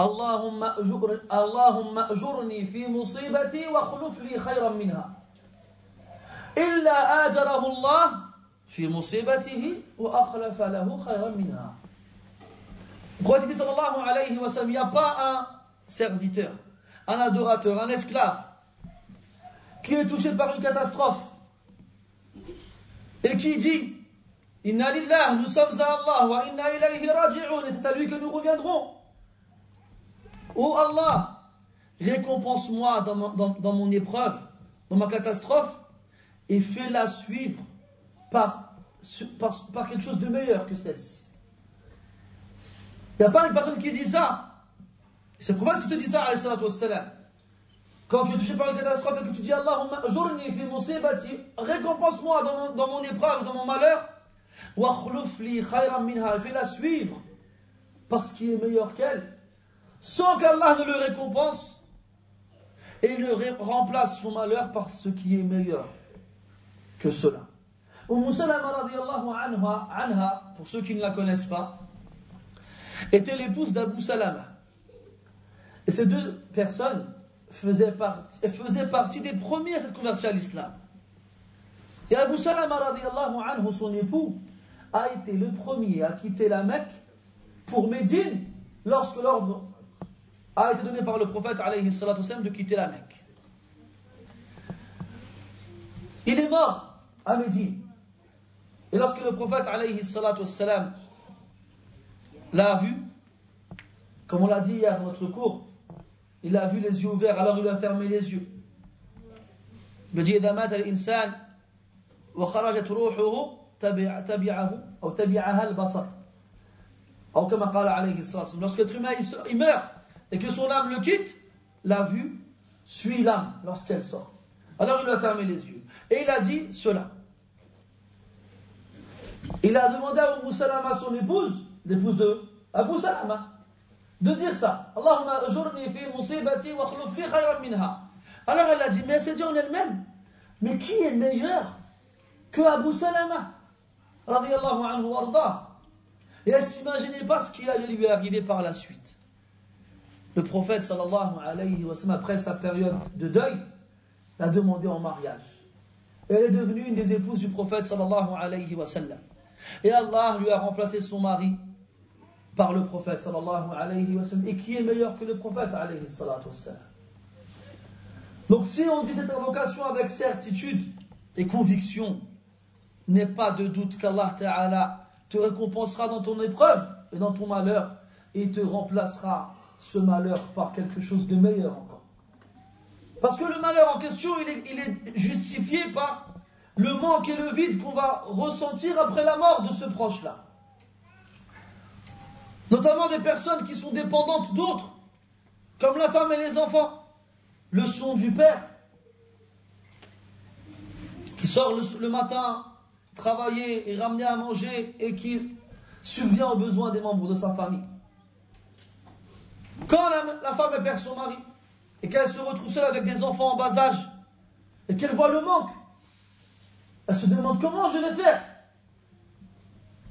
اللهم أجر اللهم أجرني في مصيبتي واخلف لي خيرا منها. إلا آجره الله في مصيبته وأخلف له خيرا منها. Prophète alayhi wa sallam, il n'y a pas un serviteur, un adorateur, un esclave qui est touché par une catastrophe et qui dit Inna lillah, nous sommes à Allah, wa inna ilayhi raji'un, et c'est à lui que nous reviendrons. Oh Allah, récompense-moi dans, mon épreuve, dans ma catastrophe, et fais-la suivre par, par quelque chose de meilleur que celle-ci. Il n'y a pas une personne qui dit ça. C'est le prophète qui te dit ça, alayhi salatu wassalam. Quand tu es touché par une catastrophe et que tu dis Allahumma journi fi musibati, récompense-moi dans, mon épreuve, dans mon malheur, wa li khayran minha, fais-la suivre parce qu'il est meilleur qu'elle, sans qu'Allah ne le récompense et ne remplace son malheur par ce qui est meilleur que cela. Umm Salama anha, pour ceux qui ne la connaissent pas, était l'épouse d'Abu Salama. Et ces deux personnes faisaient partie, des premiers à s'être convertis à l'islam. Et Abu Salama, son époux, a été le premier à quitter la Mecque pour Médine lorsque l'ordre a été donné par le prophète alayhi de quitter la Mecque. Il est mort à Médine. Et lorsque le prophète alayhi l'a vu, comme on l'a dit hier dans notre cours, il a vu les yeux ouverts, alors il a fermé les yeux. Il dit إذا مات الإنسان وخرجت روحه تبع تبعه أو تبعها البصر أو كما قال عليه الصلاة والسلام lorsque l'être humain il meurt et que son âme le quitte la vue suit l'âme lorsqu'elle sort. Alors il a fermé les yeux. Et il a dit cela. Il a demandé à Abu Salama, son épouse, l'épouse de Abu Salama, de dire ça. Allahumma fi musibati wa khayran minha. Alors elle a dit, mais elle s'est dit en elle-même, mais qui est meilleur que Abu Salama? Anhu Et elle s'imaginait pas ce qui allait lui arriver par la suite. Le prophète sallallahu alayhi wa sallam, après sa période de deuil, l'a demandé en mariage. elle est devenue une des épouses du prophète sallallahu alayhi wa sallam. Et Allah lui a remplacé son mari par le prophète sallallahu alayhi wa sallam. Et qui est meilleur que le prophète alayhi salatu Donc si on dit cette invocation avec certitude et conviction, n'est pas de doute qu'Allah Ta'ala te récompensera dans ton épreuve et dans ton malheur et te remplacera ce malheur par quelque chose de meilleur encore. Parce que le malheur en question, il est, il est justifié par le manque et le vide qu'on va ressentir après la mort de ce proche-là. Notamment des personnes qui sont dépendantes d'autres, comme la femme et les enfants. Le son du père, qui sort le, matin travailler et ramener à manger et qui subvient aux besoins des membres de sa famille. Quand la, femme perd son mari et qu'elle se retrouve seule avec des enfants en bas âge et qu'elle voit le manque, elle se demande comment je vais faire.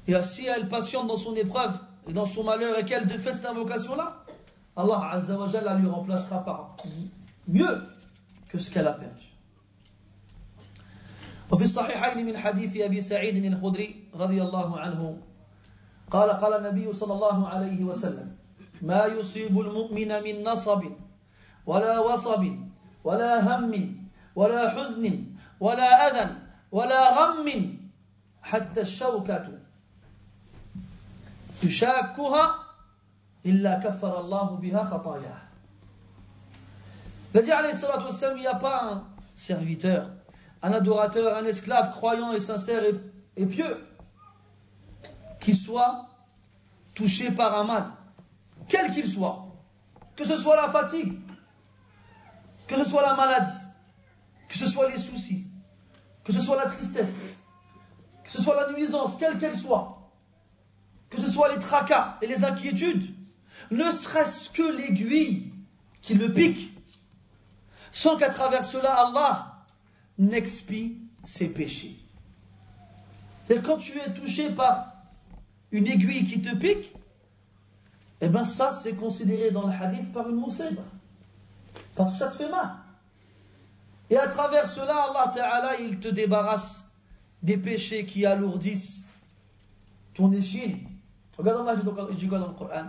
Et si elle patiente dans son épreuve et dans son malheur et qu'elle fait cette invocation-là, Allah Azza wa la lui remplacera par mieux que ce qu'elle a perdu. وفي الصحيحين من حديث أبي سعيد الخدري رضي الله عنه قال قال النبي صلى الله عليه وسلم ما يصيب المؤمن من نصب ولا وصب ولا هم ولا حزن ولا أذى ولا غم حتى الشوكة يشاكها إلا كفر الله بها خطاياه Il عليه الصلاة والسلام, il n'y a pas un serviteur, un adorateur, un esclave croyant et sincère et, et pieux qui soit touché par un mal quel qu'il soit, que ce soit la fatigue, que ce soit la maladie, que ce soit les soucis, que ce soit la tristesse, que ce soit la nuisance, quelle qu'elle soit, que ce soit les tracas et les inquiétudes, ne serait-ce que l'aiguille qui le pique, sans qu'à travers cela Allah n'expie ses péchés. Et quand tu es touché par une aiguille qui te pique, eh bien ça c'est considéré dans le hadith par une musib. Parce que ça te fait mal. Et à travers cela, Allah Ta'ala, il te débarrasse des péchés qui alourdissent ton échine. Regarde Allah, je dis quoi dans le Coran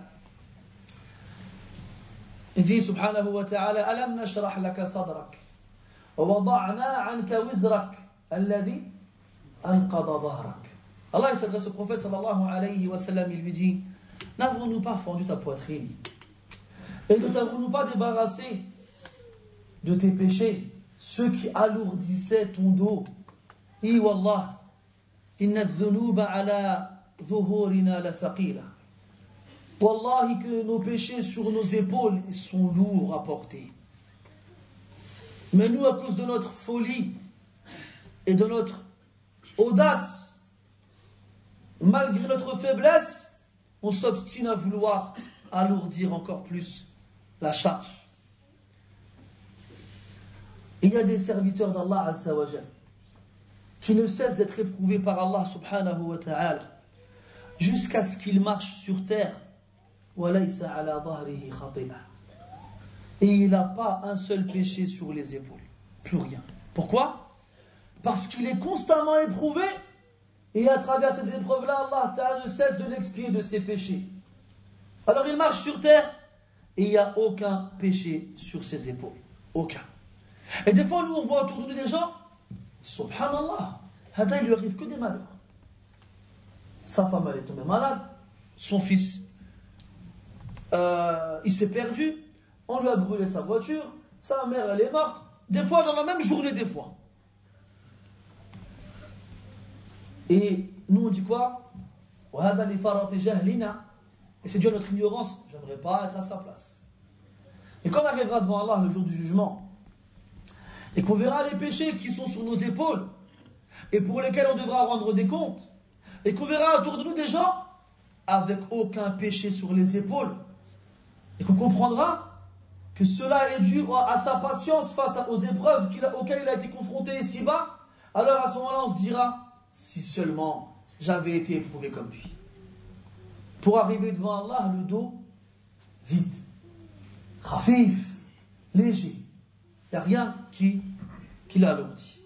Il dit subhanahu wa ta'ala Alam nashrah laka sadrak wa wada'na anka wizrak alladhi anqada dhahrak. Allah il s'adresse au prophète sallallahu alayhi wa sallam, il lui dit N'avons-nous pas fendu ta poitrine Et ne t'avons-nous pas débarrassé de tes péchés, ceux qui alourdissaient ton dos? I wallah, inna dhunuba ala la thaqila. Wallahi que nos péchés sur nos épaules sont lourds à porter. Mais nous, à cause de notre folie et de notre audace, malgré notre faiblesse, on s'obstine à vouloir alourdir encore plus la charge. il y a des serviteurs d'Allah qui ne cessent d'être éprouvés par Allah subhanahu wa ta'ala jusqu'à ce qu'ils marchent sur terre. Et il n'a pas un seul péché sur les épaules. Plus rien. Pourquoi? Parce qu'il est constamment éprouvé et à travers ces épreuves-là, Allah ne cesse de l'expier de ses péchés. Alors il marche sur terre et il n'y a aucun péché sur ses épaules. Aucun. Et des fois, nous, on voit autour de nous des gens, subhanallah, il lui arrive que des malheurs. Sa femme, elle est tombée malade. Son fils, euh, il s'est perdu. On lui a brûlé sa voiture. Sa mère, elle est morte. Des fois, dans la même journée, des fois. Et nous, on dit quoi? Et c'est dû à notre ignorance. J'aimerais pas être à sa place. Et quand on arrivera devant Allah le jour du jugement, et qu'on verra les péchés qui sont sur nos épaules et pour lesquels on devra rendre des comptes, et qu'on verra autour de nous des gens avec aucun péché sur les épaules, et qu'on comprendra que cela est dû à sa patience face aux épreuves auxquelles il a été confronté ici-bas, alors à ce moment-là on se dira, si seulement j'avais été éprouvé comme lui. Pour arriver devant Allah, le dos vide, rafif, léger. Il n'y a rien qui, qui l'alourdit.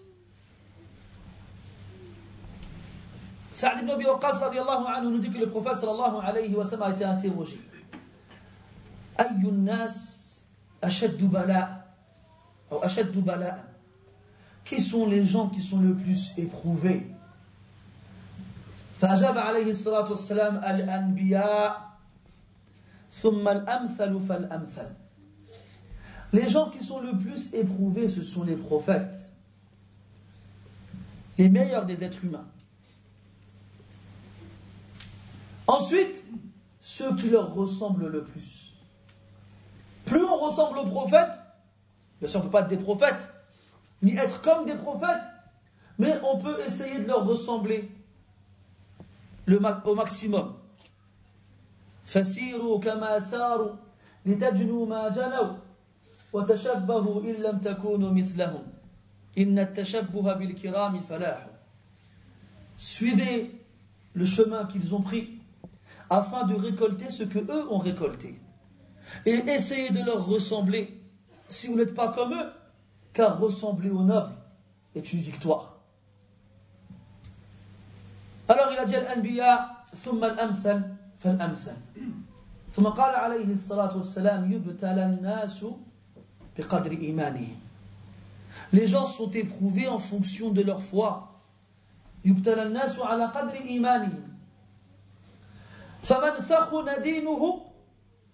Saad ibn Abi Waqqas anhu nous dit que le prophète sallallahu alayhi wa sallam a été interrogé. Ayyun nas ashaddu bala ou ashaddu bala Qui sont les gens qui sont le plus éprouvés فأجاب عليه الصلاة والسلام الأنبياء ثم الأمثل فالأمثل Les gens qui sont le plus éprouvés, ce sont les prophètes, les meilleurs des êtres humains. Ensuite, ceux qui leur ressemblent le plus. Plus on ressemble aux prophètes, bien sûr on ne peut pas être des prophètes, ni être comme des prophètes, mais on peut essayer de leur ressembler le, au maximum. فسيروا كما ساروا لتجنوا ما جنوا وتشبهوا إن لم تكونوا مثلهم إن التشبه بالكرام فلاح Suivez le chemin qu'ils ont pris afin de récolter ce que eux ont récolté. Et essayez de leur ressembler, si vous n'êtes pas comme eux, car ressembler aux nobles est une victoire. Alors il a dit الأنبياء ثم الأمثل فالأمثل ثم قال عليه الصلاة والسلام يبتلى الناس بقدر إيمانهم Les gens sont éprouvés en fonction de leur foi. يبتلى الناس على قدر إيمانهم فمن ثخن دينه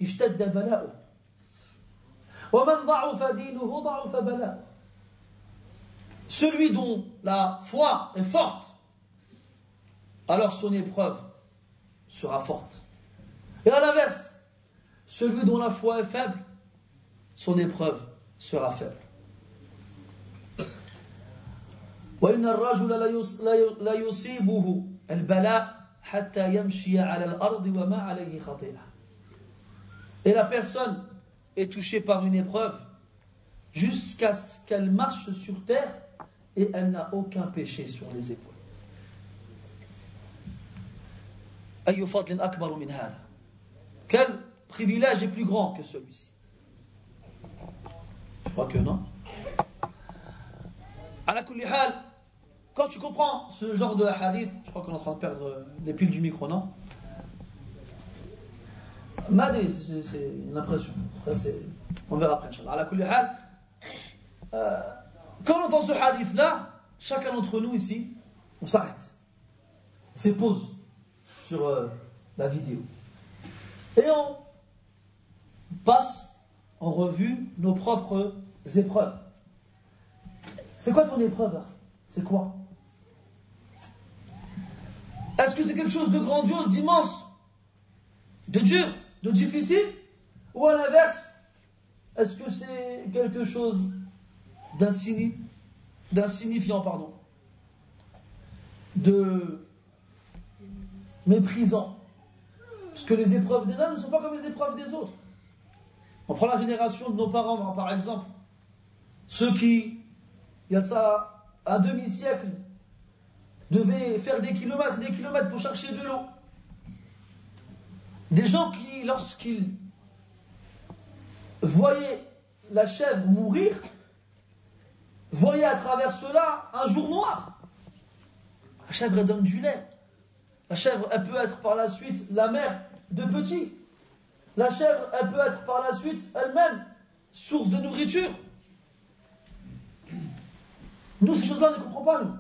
اشتد بلاؤه ومن ضعف دينه ضعف بلاؤه Celui dont la foi est forte, alors son épreuve sera forte. Et à l'inverse, celui dont la foi est faible, son épreuve sera faible. وإن الرجل لا يصيبه البلاء et la personne est touchée par une épreuve jusqu'à ce qu'elle marche sur terre et elle n'a aucun péché sur les épaules. Quel privilège est plus grand que celui-ci? Je crois que non. À la quand tu comprends ce genre de hadith, je crois qu'on est en train de perdre les piles du micro, non? Madé, c'est une impression. on verra après, euh, quand on entend ce hadith-là, chacun d'entre nous ici, on s'arrête. On fait pause sur euh, la vidéo. Et on passe en revue nos propres épreuves. C'est quoi ton épreuve C'est quoi? Est-ce que c'est quelque chose de grandiose, d'immense, de dur, de difficile? Ou à l'inverse, est-ce que c'est quelque chose d'insignifiant, pardon, de méprisant? Parce que les épreuves des uns ne sont pas comme les épreuves des autres. On prend la génération de nos parents, par exemple. Ceux qui, il y a de ça un demi-siècle, devaient faire des kilomètres, des kilomètres pour chercher de l'eau. Des gens qui, lorsqu'ils voyaient la chèvre mourir, voyaient à travers cela un jour noir. La chèvre, elle donne du lait. La chèvre, elle peut être par la suite la mère de petits. La chèvre, elle peut être par la suite elle-même source de nourriture. Nous, ces choses-là, on ne comprend pas, nous.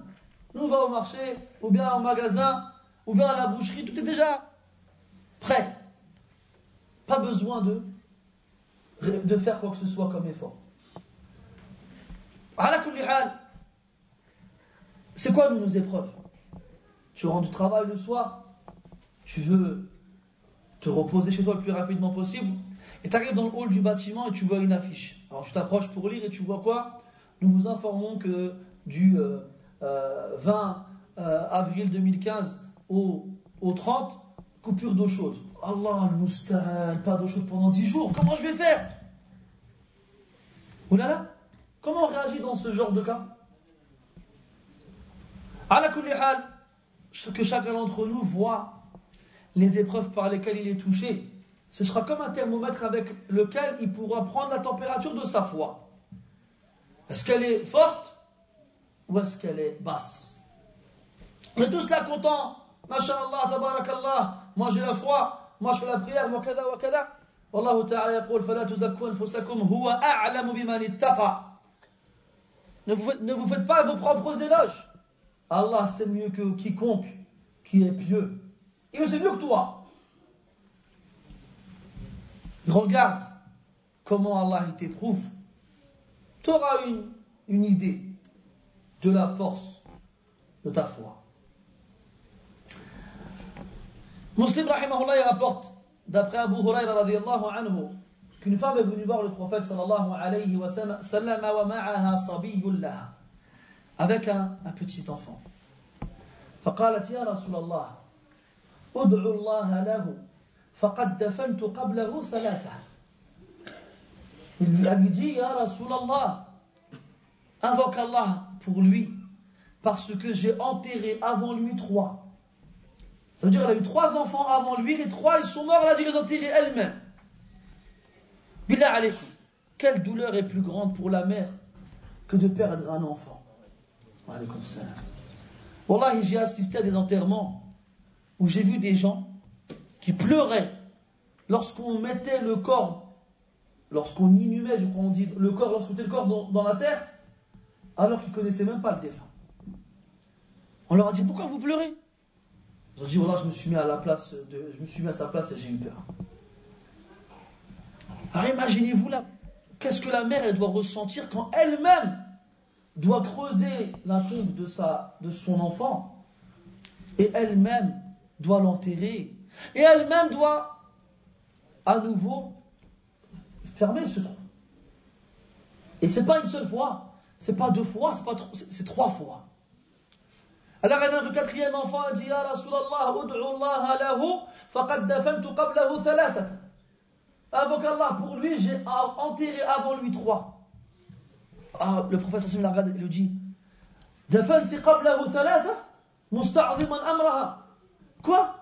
On va au marché, ou bien au magasin, ou bien à la boucherie, tout est déjà prêt. Pas besoin de, faire quoi que ce soit comme effort. C'est quoi nos épreuves? Tu rentres du travail le soir, tu veux te reposer chez toi le plus rapidement possible, et tu arrives dans le hall du bâtiment et tu vois une affiche. Alors tu t'approches pour lire et tu vois quoi? Nous vous informons que du 20 avril 2015 au, au 30, coupure d'eau chaude. Allah al pas d'eau chaude pendant 10 jours, comment je vais faire? Oulala, comment on réagit dans ce genre de cas? À la que chacun d'entre nous voit les épreuves par lesquelles il est touché, ce sera comme un thermomètre avec lequel il pourra prendre la température de sa foi. Est-ce qu'elle est forte? ou est-ce qu'elle est basse On est tous là contents. Masha'Allah, tabarakallah. Moi j'ai la foi, moi je fais la prière, moi kada wa kada. والله تعالى يقول فلا تزكوا أنفسكم هو أعلم بمن اتقى ne vous, ne vous faites pas vos propres éloges. Allah c'est mieux que quiconque qui est pieux. Il sait mieux que toi. Regarde comment Allah t'éprouve. Tu auras une, une idée de la force de ta foi. Muslim rahimahullah il rapporte d'après Abu Huraira radiallahu anhu qu'une femme est venue voir le prophète sallallahu alayhi wa sallam wa ma'aha sabiyyun laha avec un, un petit enfant. فقالت يا رسول الله ادعو الله له فقد دفنت قبله ثلاثة Il lui dit, Ya Rasulallah, invoque Allah lui, parce que j'ai enterré avant lui trois. Ça veut dire qu'elle a eu trois enfants avant lui, les trois ils sont morts, elle a dû les enterrer elle-même. Billah alaykum, quelle douleur est plus grande pour la mère que de perdre un enfant Alaykum salam. Wallahi, j'ai assisté à des enterrements où j'ai vu des gens qui pleuraient lorsqu'on mettait le corps, lorsqu'on inhumait, je crois on dit, le corps, lorsqu'on mettait le corps dans, la terre, alors qu'ils ne connaissaient même pas le défunt. On leur a dit, pourquoi vous pleurez? Ils ont dit, voilà, je me suis mis à la place de, je me suis mis à sa place et j'ai eu peur. Alors imaginez-vous là, qu'est-ce que la mère doit ressentir quand elle-même doit creuser la tombe de son enfant et elle-même doit l'enterrer et elle-même doit à nouveau fermer ce trou. Et c'est pas une seule fois, c'est pas deux fois, c'est pas c'est trois fois. Alors le quatrième enfant a dit Ya Rasulallah, ud'u Allah lahu, faqad dafantu qablahu thalathat. Invoque Allah pour lui, j'ai enterré avant lui trois. Ah, le prophète sallallahu la regarde et lui dit Dafanti qablahu thalatha, musta'ziman amraha. Quoi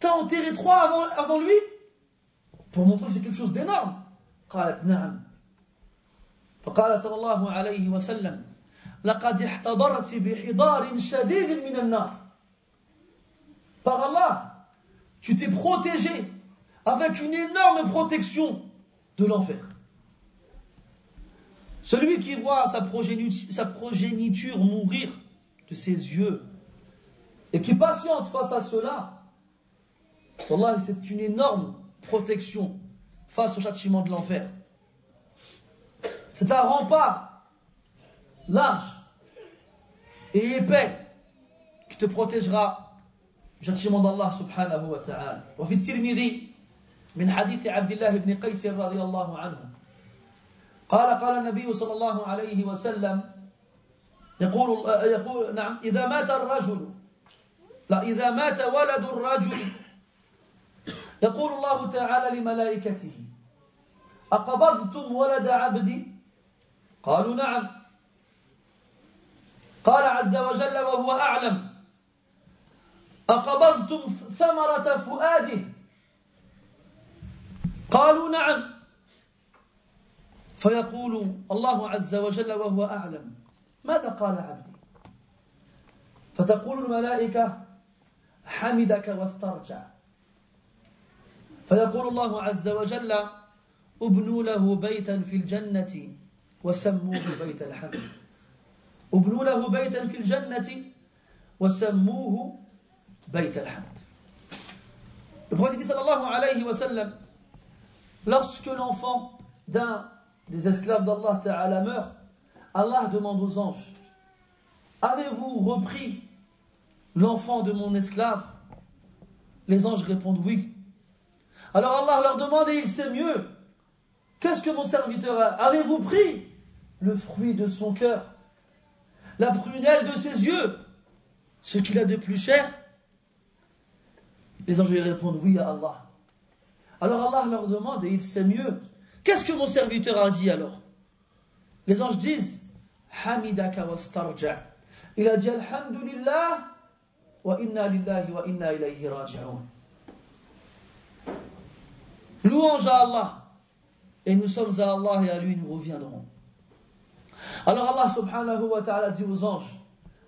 T'as enterré trois avant, avant lui Pour montrer que c'est quelque chose d'énorme. قالت نعم فقال صلى الله عليه وسلم لقد احتضرت بحضار شديد من النار Par Allah, tu t'es protégé avec une énorme protection de l'enfer. Celui qui voit sa progéniture, sa progéniture mourir de ses yeux et qui patiente face à cela, Wallah, c'est une énorme protection face au châtiment de l'enfer. C'est un rempart large et épais qui te protégera du châtiment d'Allah subhanahu wa ta'ala. وفي الترمذي من حديث عبد الله بن قيس رضي الله عنه قال قال النبي صلى الله عليه وسلم يقول يقول نعم إذا مات الرجل لا إذا مات ولد الرجل يقول الله تعالى لملائكته أقبضتم ولد عبدي قالوا نعم. قال عز وجل وهو أعلم. أقبضتم ثمرة فؤاده. قالوا نعم. فيقول الله عز وجل وهو أعلم. ماذا قال عبدي؟ فتقول الملائكة حمدك واسترجع. فيقول الله عز وجل ابنوا له بيتا في الجنة. وسموه بيت الحمد ابنوا له بيتا في الجنة وسموه بيت الحمد Le prophète dit sallallahu alayhi wa sallam Lorsque l'enfant d'un des esclaves d'Allah Ta'ala meurt, Allah demande aux anges Avez-vous repris l'enfant de mon esclave Les anges répondent oui. Alors Allah leur demande et il sait mieux. Qu'est-ce que mon serviteur a Avez-vous pris le fruit de son cœur, la prunelle de ses yeux, ce qu'il a de plus cher Les anges lui répondent oui à Allah. Alors Allah leur demande, et il sait mieux, qu'est-ce que mon serviteur a dit alors? Les anges disent, Hamidaka wastarja. Il a dit Alhamdulillah wa inna lillahi wa inna. Louange à Allah. Et nous sommes à Allah et à lui nous reviendrons. Alors Allah subhanahu wa ta'ala dit aux anges,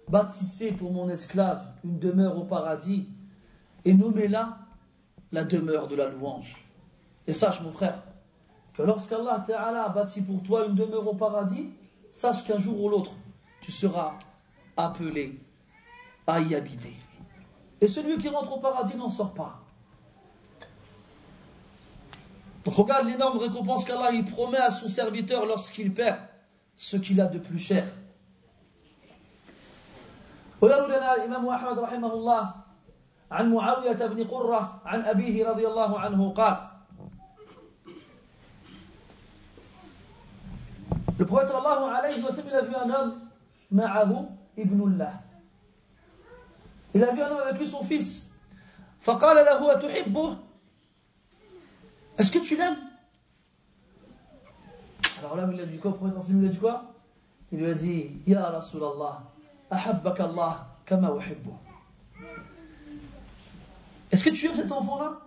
bâtissez pour mon esclave une demeure au paradis et nommez-la la demeure de la louange. Et sache mon frère, que lorsqu'Allah ta'ala a bâti pour toi une demeure au paradis, sache qu'un jour ou l'autre, tu seras appelé à y habiter. Et celui qui rentre au paradis n'en sort pas. Donc regarde l'énorme récompense qu'Allah promet à son serviteur lorsqu'il perd ce qu'il a de plus cher. ويروي لنا الإمام أحمد رحمه الله عن معاوية بن قرة عن أبيه رضي الله عنه قال Le prophète sallallahu alayhi wa sallam, il a vu un homme, ma'ahu ibnullah. Il a vu un homme avec lui son fils. فقال له أتحبه Est-ce que tu l'aimes Alors là, il a dit quoi, le prophète sallallahu il a dit quoi Il lui a dit, Ya Rasulallah, ahabbaka Allah kama uhibbu. Est-ce que tu aimes cet enfant-là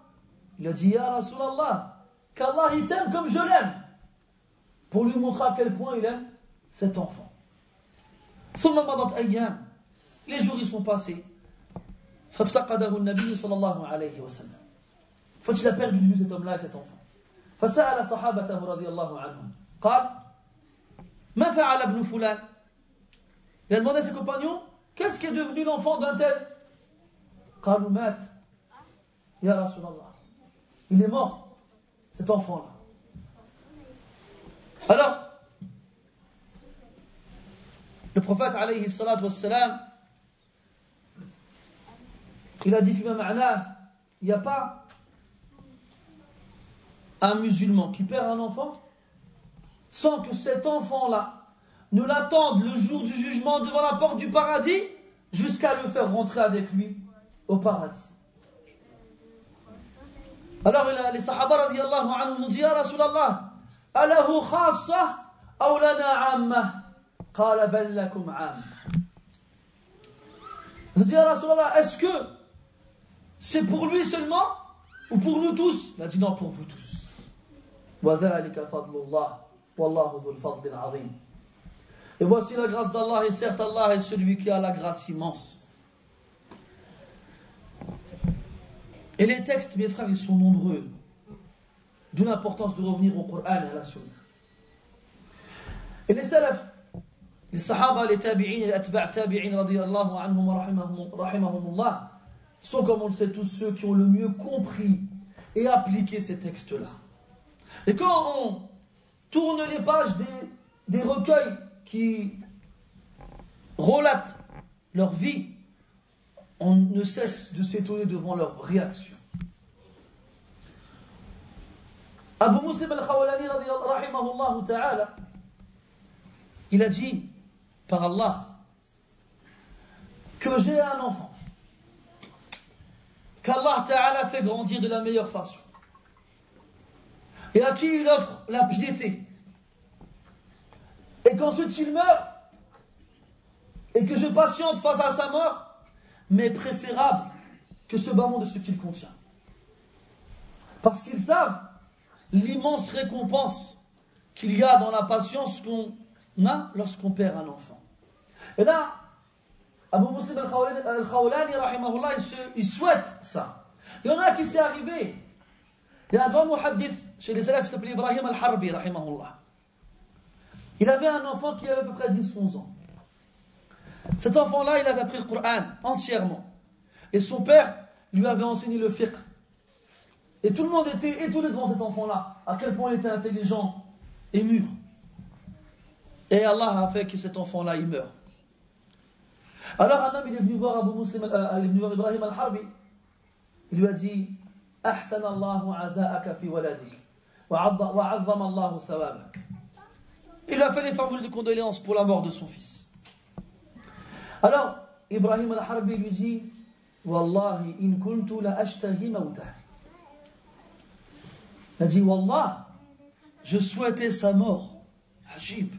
Il a dit, Ya Rasulallah, qu'Allah il t'aime comme je l'aime. Pour lui montrer à quel point il aime cet enfant. Les jours ils sont passés. فافتقده النبي صلى الله عليه وسلم faut qu'il a perdu de vue cet homme-là et cet enfant. فسأل صحابته رضي الله عنهم قال ما فعل ابن فلان Il a demandé à ses compagnons Qu'est-ce qui est devenu l'enfant d'un tel قالوا مات يا رسول الله Il est mort, cet enfant-là. Alors, le prophète alayhi salatu wassalam, il a dit il n'y a pas un musulman qui perd un enfant sans que cet enfant-là ne l'attende le jour du jugement devant la porte du paradis jusqu'à le faire rentrer avec lui au paradis. Alors les sahaba radiallahu anhu ont dit Ya Rasulallah, alahu khassa aw lana amma? Qala bal lakum amma. Dit Ya Rasulallah, est-ce que c'est pour lui seulement ou pour nous tous? Il a dit non, pour vous tous. Et voici la grâce d'Allah, et certes Allah est celui qui a la grâce immense. Et les textes, mes frères, ils sont nombreux. D'où l'importance de revenir au Coran et à la Sunna. Et les salafs, les sahaba, les tabi'in, les atba' tabi'in, radiyallahu anhum rahimahumullah, sont, comme on le sait tous, ceux qui ont le mieux compris et appliqué ces textes-là. Et quand on tourne les pages des, recueils qui relatent leur vie, on ne cesse de s'étonner devant leur réaction. Abu Muslim al-Khawalani, ta'ala, il a dit, par Allah, que j'ai un enfant, qu'Allah ta'ala fait grandir de la meilleure façon et à qui il offre la piété. Et qu'ensuite il meurt, et que je patiente face à sa mort, mais préférable que ce bas de ce qu'il contient. Parce qu'ils savent l'immense récompense qu'il y a dans la patience qu'on a lorsqu'on perd un enfant. Et là, Abu Muslim al-Khawlani, il, il souhaite ça. Il y en a qui s'est arrivé il y a un grand muhaddith chez les salafs qui s'appelait Ibrahim al-Harbi, rahimahullah. Il avait un enfant qui avait à peu près 10-11 ans. Cet enfant-là, il avait appris le Coran entièrement. Et son père lui avait enseigné le fiqh. Et tout le monde était étonné devant cet enfant-là, à quel point il était intelligent et mûr. Et Allah a fait que cet enfant-là, il meurt. Alors un homme, il est venu voir Abu Muslim, euh, il est venu voir Ibrahim al-Harbi. Il lui a dit, أحسن الله عزاءك في ولدك وعظم الله ثوابك Il a fait les formules de condoléances pour la mort de son fils. Alors, Ibrahim al-Harbi lui dit Wallahi, in kuntu la ashtahi Il a dit Wallah, je souhaitais sa mort. Ajib.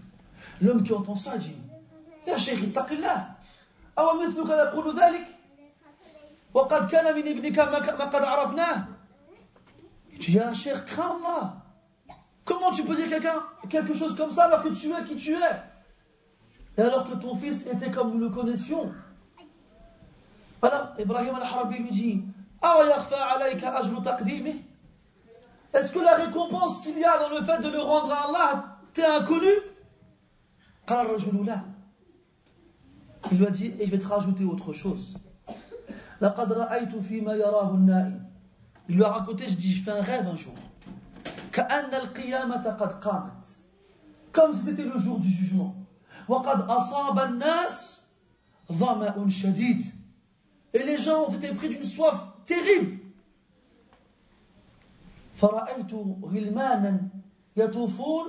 L'homme qui entend ça dit Ya Sheikh, ittaqillah. Awa mithluka yaqulu dhalik. وقد كان من ابنك ما قد عرفناه. Il dit Ya Sheikh, crains Allah. Comment tu peux dire quelqu'un quelque chose comme ça alors que tu es qui tu es Et alors que ton fils était comme nous le connaissions Alors, Ibrahim al-Harabi lui dit Est-ce que la récompense qu'il y a dans le fait de le rendre à Allah t'est inconnue Il lui a dit, et je vais te rajouter autre chose. Il lui a raconté, je dis, je fais un rêve un jour. Comme si c'était le jour du jugement. Et les gens ont été pris d'une soif terrible. فرأيت غلمانا يطوفون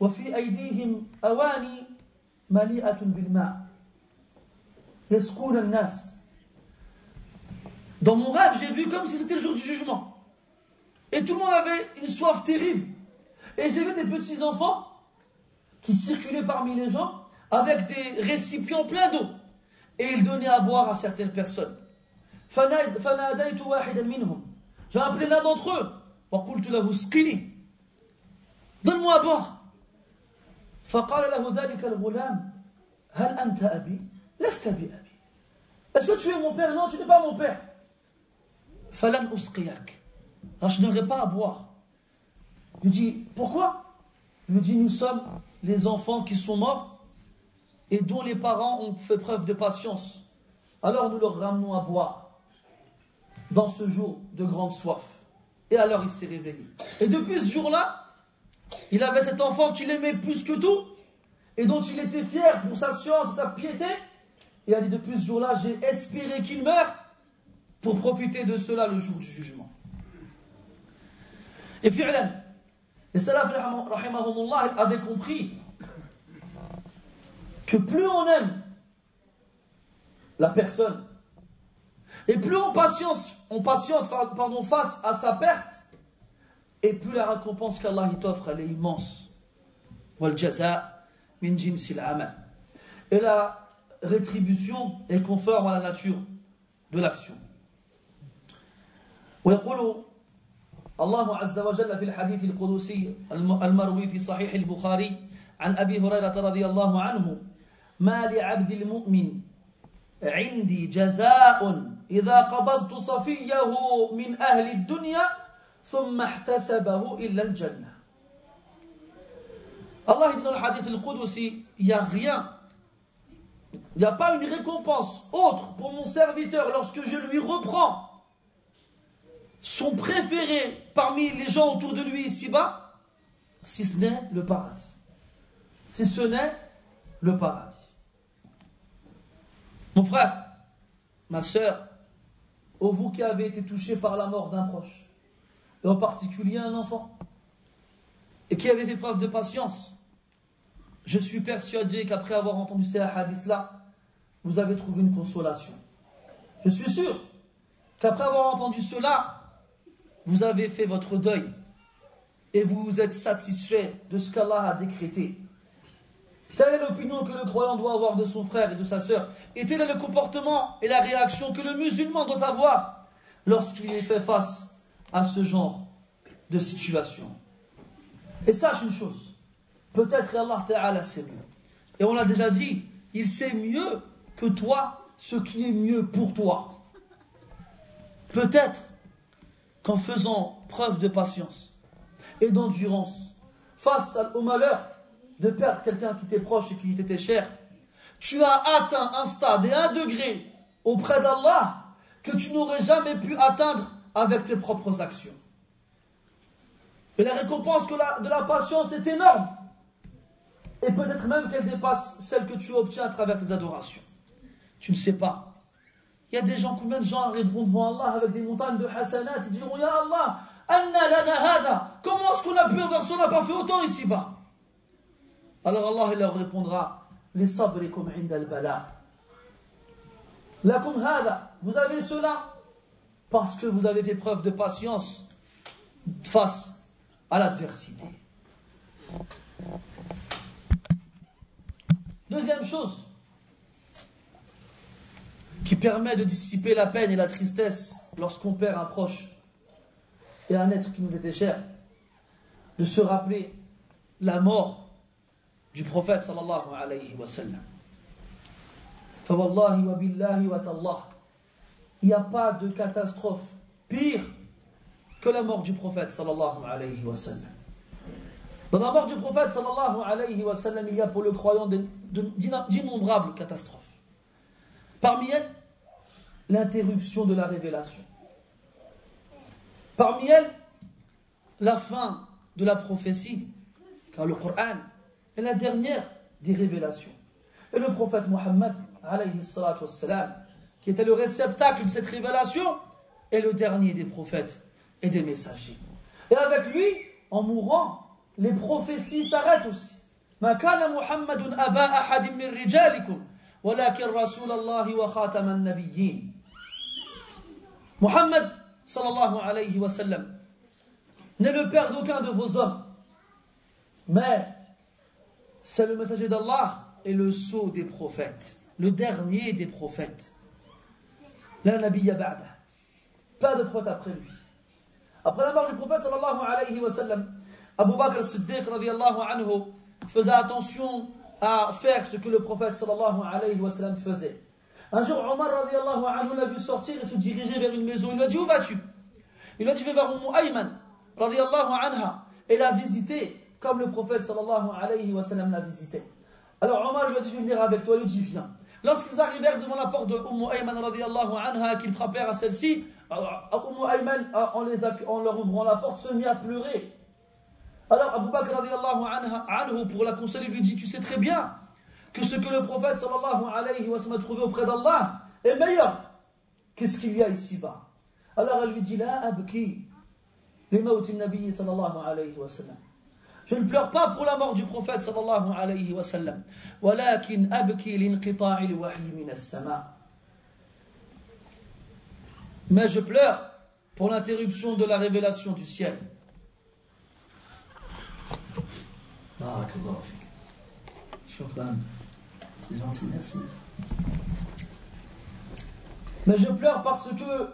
وفي أيديهم أواني مليئة بالماء يسقون الناس Dans mon rêve, j'ai vu comme si c'était le jour du jugement. Et tout le monde avait une soif terrible. Et j'ai vu des petits enfants qui circulaient parmi les gens avec des récipients pleins d'eau. Et ils donnaient à boire à certaines personnes. J'ai appelé l'un d'entre eux. Donne-moi à boire. Est-ce que tu es mon père? Non, tu n'es pas mon père. Alors je ne pas à boire. Il me dit, pourquoi? Il me dit, nous sommes les enfants qui sont morts et dont les parents ont fait preuve de patience. Alors nous leur ramenons à boire dans ce jour de grande soif. Et alors il s'est réveillé. Et depuis ce jour-là, il avait cet enfant qu'il aimait plus que tout et dont il était fier pour sa science sa piété. Et il a dit depuis ce jour-là, j'ai espéré qu'il meure pour profiter de cela le jour du jugement. Et fi'lan, les salaf avaient compris que plus on aime la personne, et plus on patience, on patiente pardon, face à sa perte, et plus la récompense qu'Allah t'offre, elle est immense. Et la rétribution est conforme à la nature de l'action. الله عز وجل في الحديث القدسي المروي في صحيح البخاري عن أبي هريرة رضي الله عنه ما لعبد المؤمن عندي جزاء إذا قبضت صفيه من أهل الدنيا ثم احتسبه إلا الجنة. الله dit dans le hadith al-Qudsi, rien, il n'y a pas une récompense autre pour mon serviteur lorsque je lui reprends. Son préféré parmi les gens autour de lui ici-bas, si ce n'est le paradis. Si ce n'est le paradis. Mon frère, ma soeur, ô vous qui avez été touchés par la mort d'un proche, et en particulier un enfant, et qui avez fait preuve de patience, je suis persuadé qu'après avoir entendu ces hadiths-là, vous avez trouvé une consolation. Je suis sûr qu'après avoir entendu cela, vous avez fait votre deuil et vous vous êtes satisfait de ce qu'Allah a décrété. Telle est l'opinion que le croyant doit avoir de son frère et de sa sœur. Et tel est le comportement et la réaction que le musulman doit avoir lorsqu'il est fait face à ce genre de situation. Et sache une chose, peut-être Allah Ta'ala sait mieux. Et on l'a déjà dit, il sait mieux que toi ce qui est mieux pour toi. Peut-être qu'en faisant preuve de patience et d'endurance face au malheur de perdre quelqu'un qui t'est proche et qui t'était cher, tu as atteint un stade et un degré auprès d'Allah que tu n'aurais jamais pu atteindre avec tes propres actions. Et la récompense de la patience est énorme. Et peut-être même qu'elle dépasse celle que tu obtiens à travers tes adorations. Tu ne sais pas. Il y a des gens, combien de gens arriveront devant Allah avec des montagnes de hasanat Ils diront Ya Allah, anna lana hada Comment est-ce qu'on a pu avoir n'a pas fait autant ici-bas. Alors Allah leur répondra Les sabrikum indal bala. Lakum hada. Vous avez cela? Parce que vous avez fait preuve de patience face à l'adversité. Deuxième chose qui permet de dissiper la peine et la tristesse lorsqu'on perd un proche et un être qui nous était cher, de se rappeler la mort du prophète sallallahu alayhi wa sallam. wa billahi wa tallah. Il n'y a pas de catastrophe pire que la mort du prophète sallallahu alayhi wa sallam. Dans la mort du prophète sallallahu alayhi wa sallam, il y a pour le croyant d'innombrables catastrophes. Parmi elles, l'interruption de la révélation. Parmi elles, la fin de la prophétie, car le Coran est la dernière des révélations. Et le prophète Mohammed, qui était le réceptacle de cette révélation, est le dernier des prophètes et des messagers. Et avec lui, en mourant, les prophéties s'arrêtent aussi. ما كان محمد أبا أحد من رجالكم ولكن رسول الله وخاتم النبيين Muhammad sallallahu alayhi wa sallam n'est le père d'aucun de vos hommes. Mais c'est le messager d'Allah et le sceau des prophètes le dernier des prophètes. La nabiyya ba'da. Pas de prophète après lui. Après la mort du prophète sallallahu alayhi wa sallam Abu Bakr Siddiq anhu faisait attention à faire ce que le prophète sallallahu alayhi wa sallam faisait. Un jour, Omar radiallahu anhu l'a vu sortir et se diriger vers une maison. Il lui a dit Où vas-tu? Il lui a dit Je vais vers Umm Ayman radiallahu anha et l'a visité comme le prophète sallallahu alayhi wa sallam l'a visité. Alors Omar lui a dit Je vais venir avec toi. Il lui dit Viens. Lorsqu'ils arrivèrent devant la porte de Umm Ayman radiallahu anha, qu'ils frappèrent à celle-ci, Umm Ayman, en, les, en leur ouvrant la porte, se mit à pleurer. Alors Abu Bakr anhu, pour la consoler, lui dit Tu sais très bien que ce que le prophète sallallahu alayhi wa sallam a trouvé auprès d'Allah est meilleur qu'est-ce qu'il y a ici-bas. Alors elle lui dit La abki, nabi sallallahu alayhi wa sallam. Je ne pleure pas pour la mort du prophète sallallahu alayhi wa sallam. ولكن أبكي لانقطاع الوحي من السماء. Mais je pleure pour l'interruption de la révélation du ciel. C'est gentil, merci. Mais je pleure parce que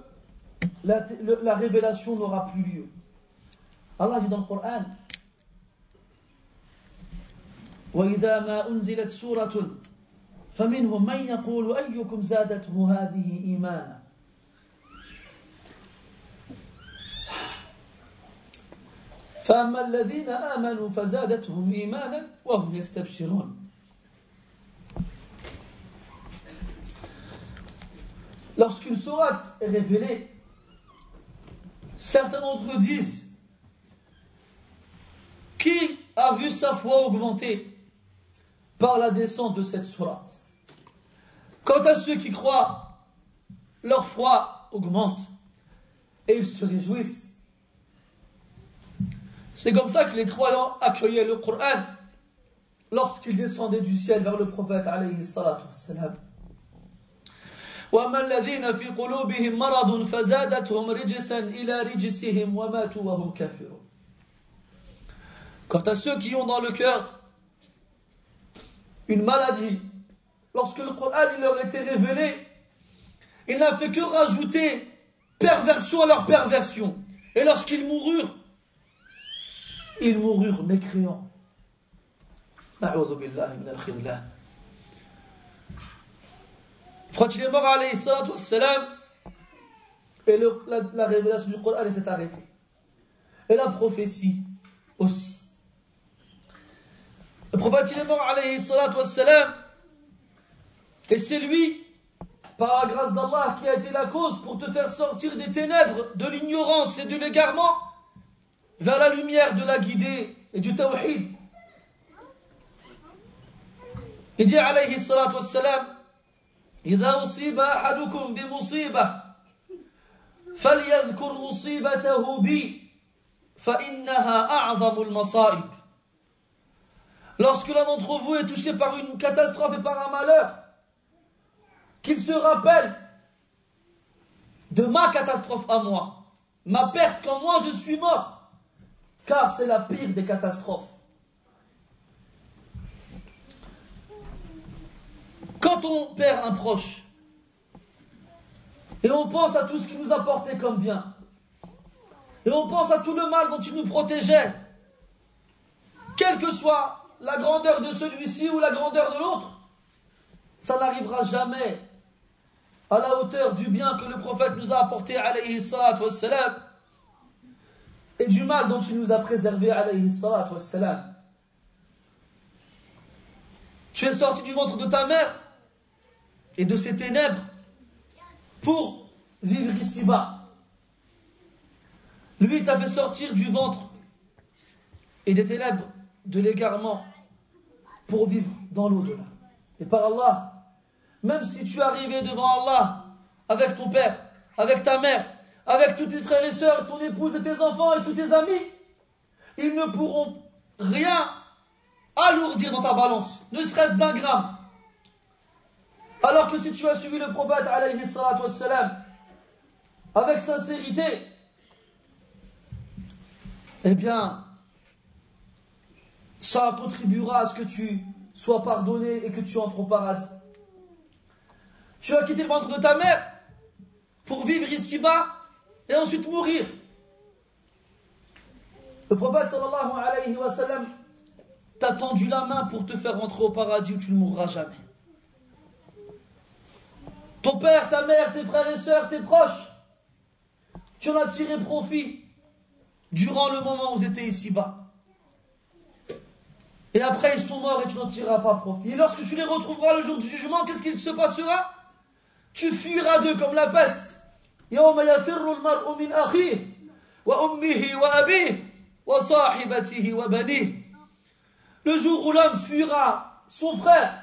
la, la révélation n'aura plus lieu. Allah dit dans le Coran وإذا ما أنزلت سورة فمنهم من يقول أيكم زادته هذه إيمانا فأما الذين آمنوا فزادتهم إيمانا وهم يستبشرون Lorsqu'une sourate est révélée, certains d'entre eux disent Qui a vu sa foi augmenter par la descente de cette sourate? Quant à ceux qui croient, leur foi augmente et ils se réjouissent c'est comme ça que les croyants accueillaient le Coran lorsqu'il descendait du ciel vers le prophète alayhi. Quant à ceux qui ont dans le cœur une maladie, lorsque le Coran il leur était révélé, il n'a fait que rajouter perversion à leur perversion. Et lorsqu'ils moururent, ils moururent mécréants. Quand il est mort, alayhi salam, et le, la, la, révélation du Coran s'est arrêtée. Et la prophétie aussi. Le prophète il est mort, alayhi salam, et c'est lui, par la grâce d'Allah, qui a été la cause pour te faire sortir des ténèbres, de l'ignorance et de l'égarement, vers la lumière de la guidée et du tawhid. Il dit alayhi salatu wassalam إذا أصيب أحدكم بمصيبة فليذكر مصيبته بي فإنها أعظم المصائب lorsque l'un d'entre vous est touché par une catastrophe et par un malheur, qu'il se rappelle de ma catastrophe à moi, ma perte quand moi je suis mort, car c'est la pire des catastrophes. Quand on perd un proche, et on pense à tout ce qu'il nous apportait comme bien, et on pense à tout le mal dont il nous protégeait, quelle que soit la grandeur de celui-ci ou la grandeur de l'autre, ça n'arrivera jamais à la hauteur du bien que le prophète nous a apporté, alayhi salatu wassalam, et du mal dont il nous a préservé, alayhi salatu wassalam. Tu es sorti du ventre de ta mère et de ses ténèbres pour vivre ici-bas. Lui, il t'a fait sortir du ventre et des ténèbres de l'égarement pour vivre dans l'au-delà. Et par Allah, même si tu arrivé devant Allah avec ton père, avec ta mère, avec tous tes frères et sœurs, ton épouse et tes enfants et tous tes amis, ils ne pourront rien alourdir dans ta balance, ne serait-ce d'un gramme. Alors que si tu as suivi le prophète avec sincérité, eh bien, ça contribuera à ce que tu sois pardonné et que tu entres au paradis. Tu as quitté le ventre de ta mère pour vivre ici-bas et ensuite mourir. Le prophète sallallahu t'a tendu la main pour te faire rentrer au paradis où tu ne mourras jamais. Ton père, ta mère, tes frères et sœurs, tes proches, tu en as tiré profit durant le moment où ils étaient ici-bas. Et après, ils sont morts et tu n'en tireras pas profit. Et lorsque tu les retrouveras le jour du jugement, qu'est-ce qu'il se passera? Tu fuiras d'eux comme la peste. Le jour où l'homme fuira son frère,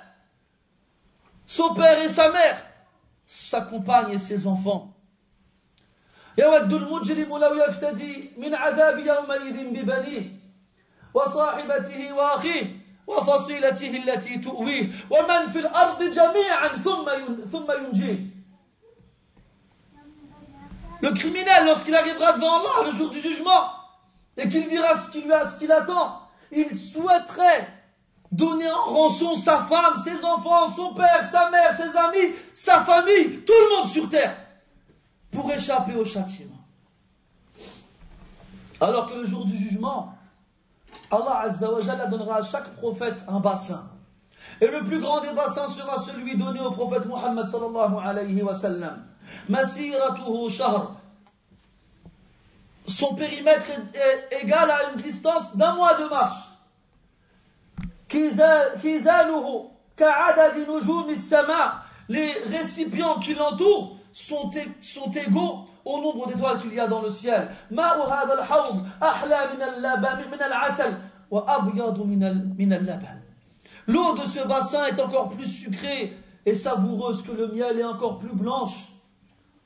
son père et sa mère, sa compagne et ses enfants. يود المجرم لو يفتدي من عذاب يومئذ ببنيه وصاحبته واخيه وفصيلته التي تؤويه ومن في الارض جميعا ثم ثم ينجيه Le criminel, lorsqu'il arrivera devant Allah le jour du jugement, et qu'il verra ce qu'il qu attend, il souhaiterait donner en rançon sa femme, ses enfants, son père, sa mère, ses amis, sa famille, tout le monde sur terre, pour échapper au châtiment. Alors que le jour du jugement, Allah Azza donnera à chaque prophète un bassin. Et le plus grand des bassins sera celui donné au prophète Muhammad sallallahu alayhi wa sallam. Son périmètre est égal à une distance d'un mois de marche. Les récipients qui l'entourent sont, sont égaux au nombre d'étoiles qu'il y a dans le ciel. L'eau de ce bassin est encore plus sucrée et savoureuse que le miel et encore plus blanche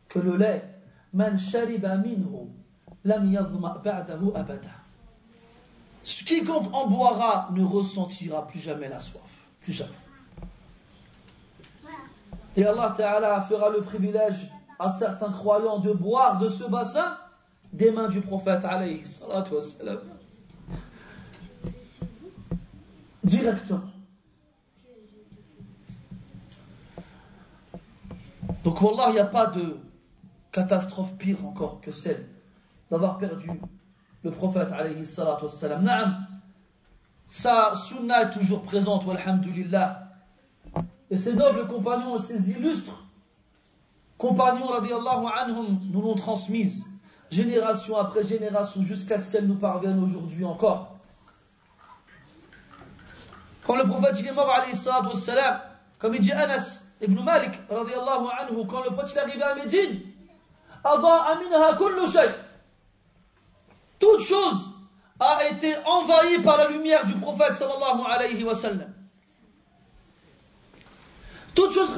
que le lait. Man shariba minhu lam yadhma ba'dahu abada. Quiconque en boira ne ressentira plus jamais la soif. Plus jamais. Et Allah Ta'ala fera le privilège à certains croyants de boire de ce bassin des mains du prophète alayhi. Directement. Donc, Wallah, il n'y a pas de catastrophe pire encore que celle d'avoir perdu le prophète alayhi salatu wassalam. Naam, sa sunna est toujours présente, walhamdulillah. Et ces nobles compagnons, ces illustres compagnons, radiallahu anhum, nous l'ont transmise, génération après génération, jusqu'à ce qu'elle nous parvienne aujourd'hui encore. Quand le prophète il est mort, alayhi comme il dit Anas ibn Malik, radiallahu anhu, quand le prophète est arrivé à Médine, toute chose a été envahie par la lumière du prophète sallallahu alayhi wa sallam. Toute chose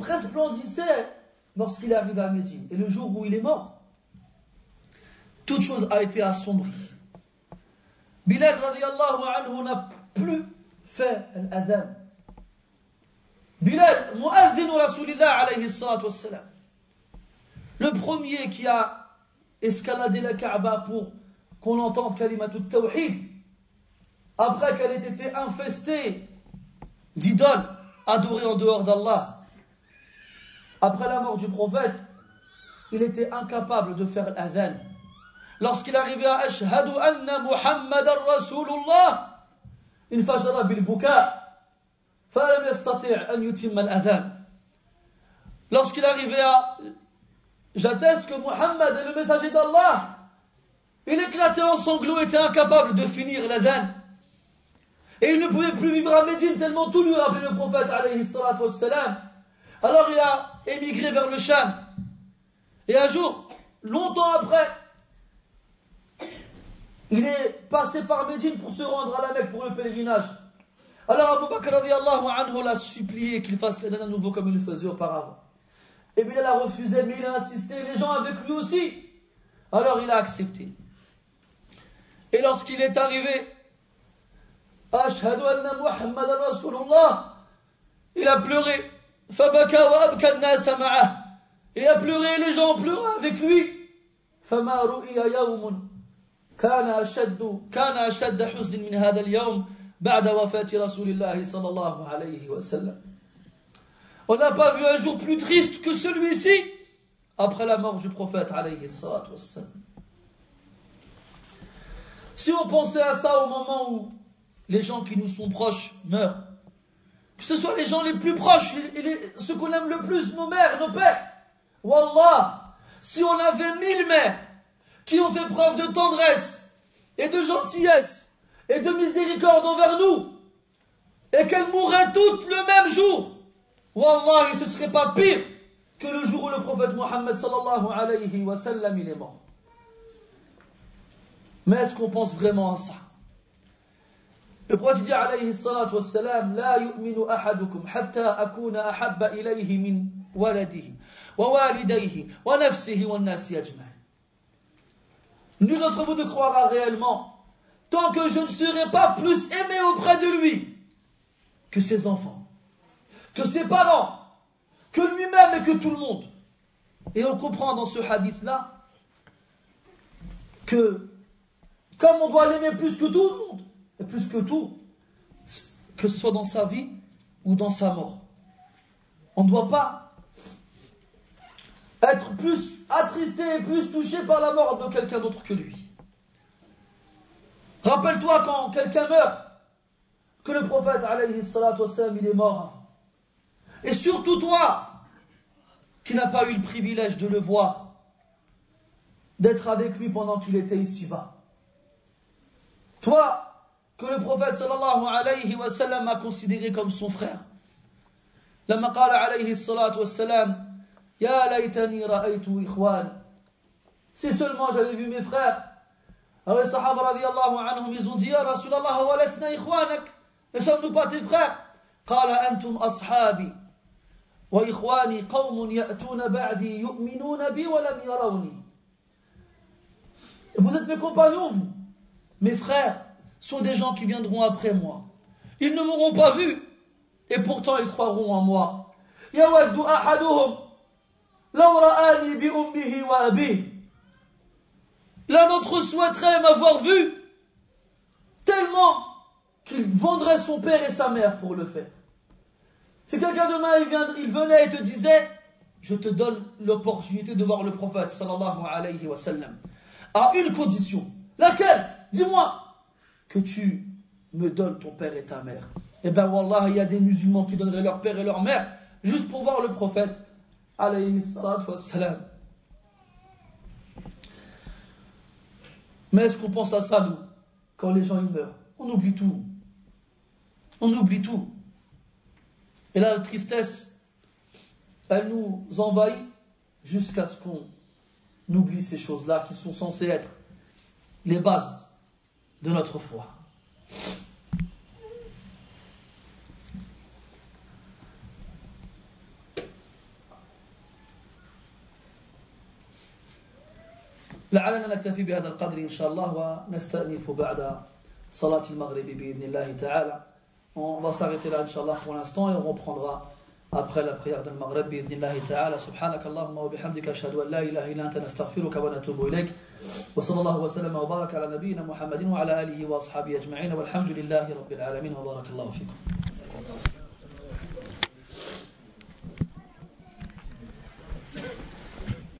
resplendissait lorsqu'il est arrivé à Médine. Et le jour où il est mort, toute chose a été assombrie. Bilal radiallahu anhu n'a plus fait l'adhan. Bilal, Rasulillah alayhi. Le premier qui a escaladé la Kaaba pour qu'on entende kalimatut tawhid, après qu'elle ait été infestée d'idoles adorées en dehors d'Allah, après la mort du prophète, il était incapable de faire l'adhan. Lorsqu'il arrivait à Ashhadu anna Muhammadan Rasulullah, il fajara bil buka, فلم يستطيع أن يتم الأذان. Lorsqu'il arrivait à J'atteste que Muhammad est le messager d'Allah. Il éclatait en sanglots, était incapable de finir l'adhan. Et il ne pouvait plus vivre à Médine tellement tout lui rappelait le prophète alayhi. Alors il a émigré vers le Sham. Et un jour, longtemps après, il est passé par Médine pour se rendre à la Mecque pour le pèlerinage. Alors Abu Bakr anhu l'a supplié qu'il fasse l'adhan à nouveau comme il le faisait auparavant. Et Bilal a refusé, mais il a insisté, les gens avec lui aussi. Alors il a accepté. Et lorsqu'il est arrivé, Ashhadu anna Muhammad Rasulullah, il a pleuré. Fabaka wa abka ma'ah. Il a pleuré, les gens ont pleuré avec lui. فما رؤي يوم كان أشد كان أشد حزن من هذا اليوم بعد وفاة رسول الله صلى الله عليه وسلم on n'a pas vu un jour plus triste que celui-ci après la mort du prophète. si on pensait à ça au moment où les gens qui nous sont proches meurent, que ce soit les gens les plus proches, ceux qu'on aime le plus, nos mères, nos pères, Wallah, si on avait mille mères qui ont fait preuve de tendresse et de gentillesse et de miséricorde envers nous, et qu'elles mourraient toutes le même jour, Wallah, ce serait pas pire que le jour où le prophète Mohammed sallallahu alayhi wa sallam est mort. Mais est-ce qu'on pense vraiment à ça? Le prophète dit alayhi salatu wa sallam La yu'minu ahadukum hatta akuna ahabba ilayhi min waladihi wa walidayhi wa nafsihi wa nasi ajma'in. Nul d'entre vous ne croira réellement tant que je ne serai pas plus aimé auprès de lui que ses enfants que ses parents, que lui-même et que tout le monde. Et on comprend dans ce hadith-là que comme on doit l'aimer plus que tout le monde, et plus que tout, que ce soit dans sa vie ou dans sa mort, on ne doit pas être plus attristé et plus touché par la mort de quelqu'un d'autre que lui. Rappelle-toi quand quelqu'un meurt, que le prophète, alayhi il est mort et surtout toi, qui n'as pas eu le privilège de le voir, d'être avec lui pendant qu'il était ici-bas. Toi, que le prophète sallallahu alayhi wa sallam a considéré comme son frère. لما قال عليه الصلاة والسلام يا ليتني رأيت إخوان Si seulement j'avais vu mes frères. Alors les sahaba radiallahu anhum, ils ont dit Ya Rasulallah, wa lasna ikhwanak. Ne sommes-nous pas tes frères قال أنتم أصحابي vous êtes mes compagnons, vous. Mes frères sont des gens qui viendront après moi. Ils ne m'auront pas vu, et pourtant ils croiront en moi. L'un d'entre eux souhaiterait m'avoir vu, tellement qu'il vendrait son père et sa mère pour le faire. Si quelqu'un demain il, il venait et te disait Je te donne l'opportunité de voir le prophète sallallahu alayhi wa sallam, à une condition. Laquelle? Dis-moi que tu me donnes ton père et ta mère. Eh bien, Wallah, il y a des musulmans qui donneraient leur père et leur mère juste pour voir le prophète alayhi. Mais est-ce qu'on pense à ça, nous, quand les gens ils meurent? On oublie tout. On oublie tout. Et la tristesse, elle nous envahit jusqu'à ce qu'on oublie ces choses-là qui sont censées être les bases de notre foi. لعلنا نكتفي بهذا القدر إن شاء الله ونستأنف بعد صلاة المغرب بإذن الله تعالى On va s'arrêter là, Inch'Allah, pour l'instant, et on reprendra après la prière de Maghreb, bi'idnillahi ta'ala. Subhanak Allahumma wa bihamdika, ashhadu an la ilaha illa anta nastaghfiruka wa natubu ilayk. Wa sallallahu wa sallam wa baraka ala nabiyyina Muhammadin wa ala alihi wa ashabihi ajma'in. Walhamdulillahi rabbil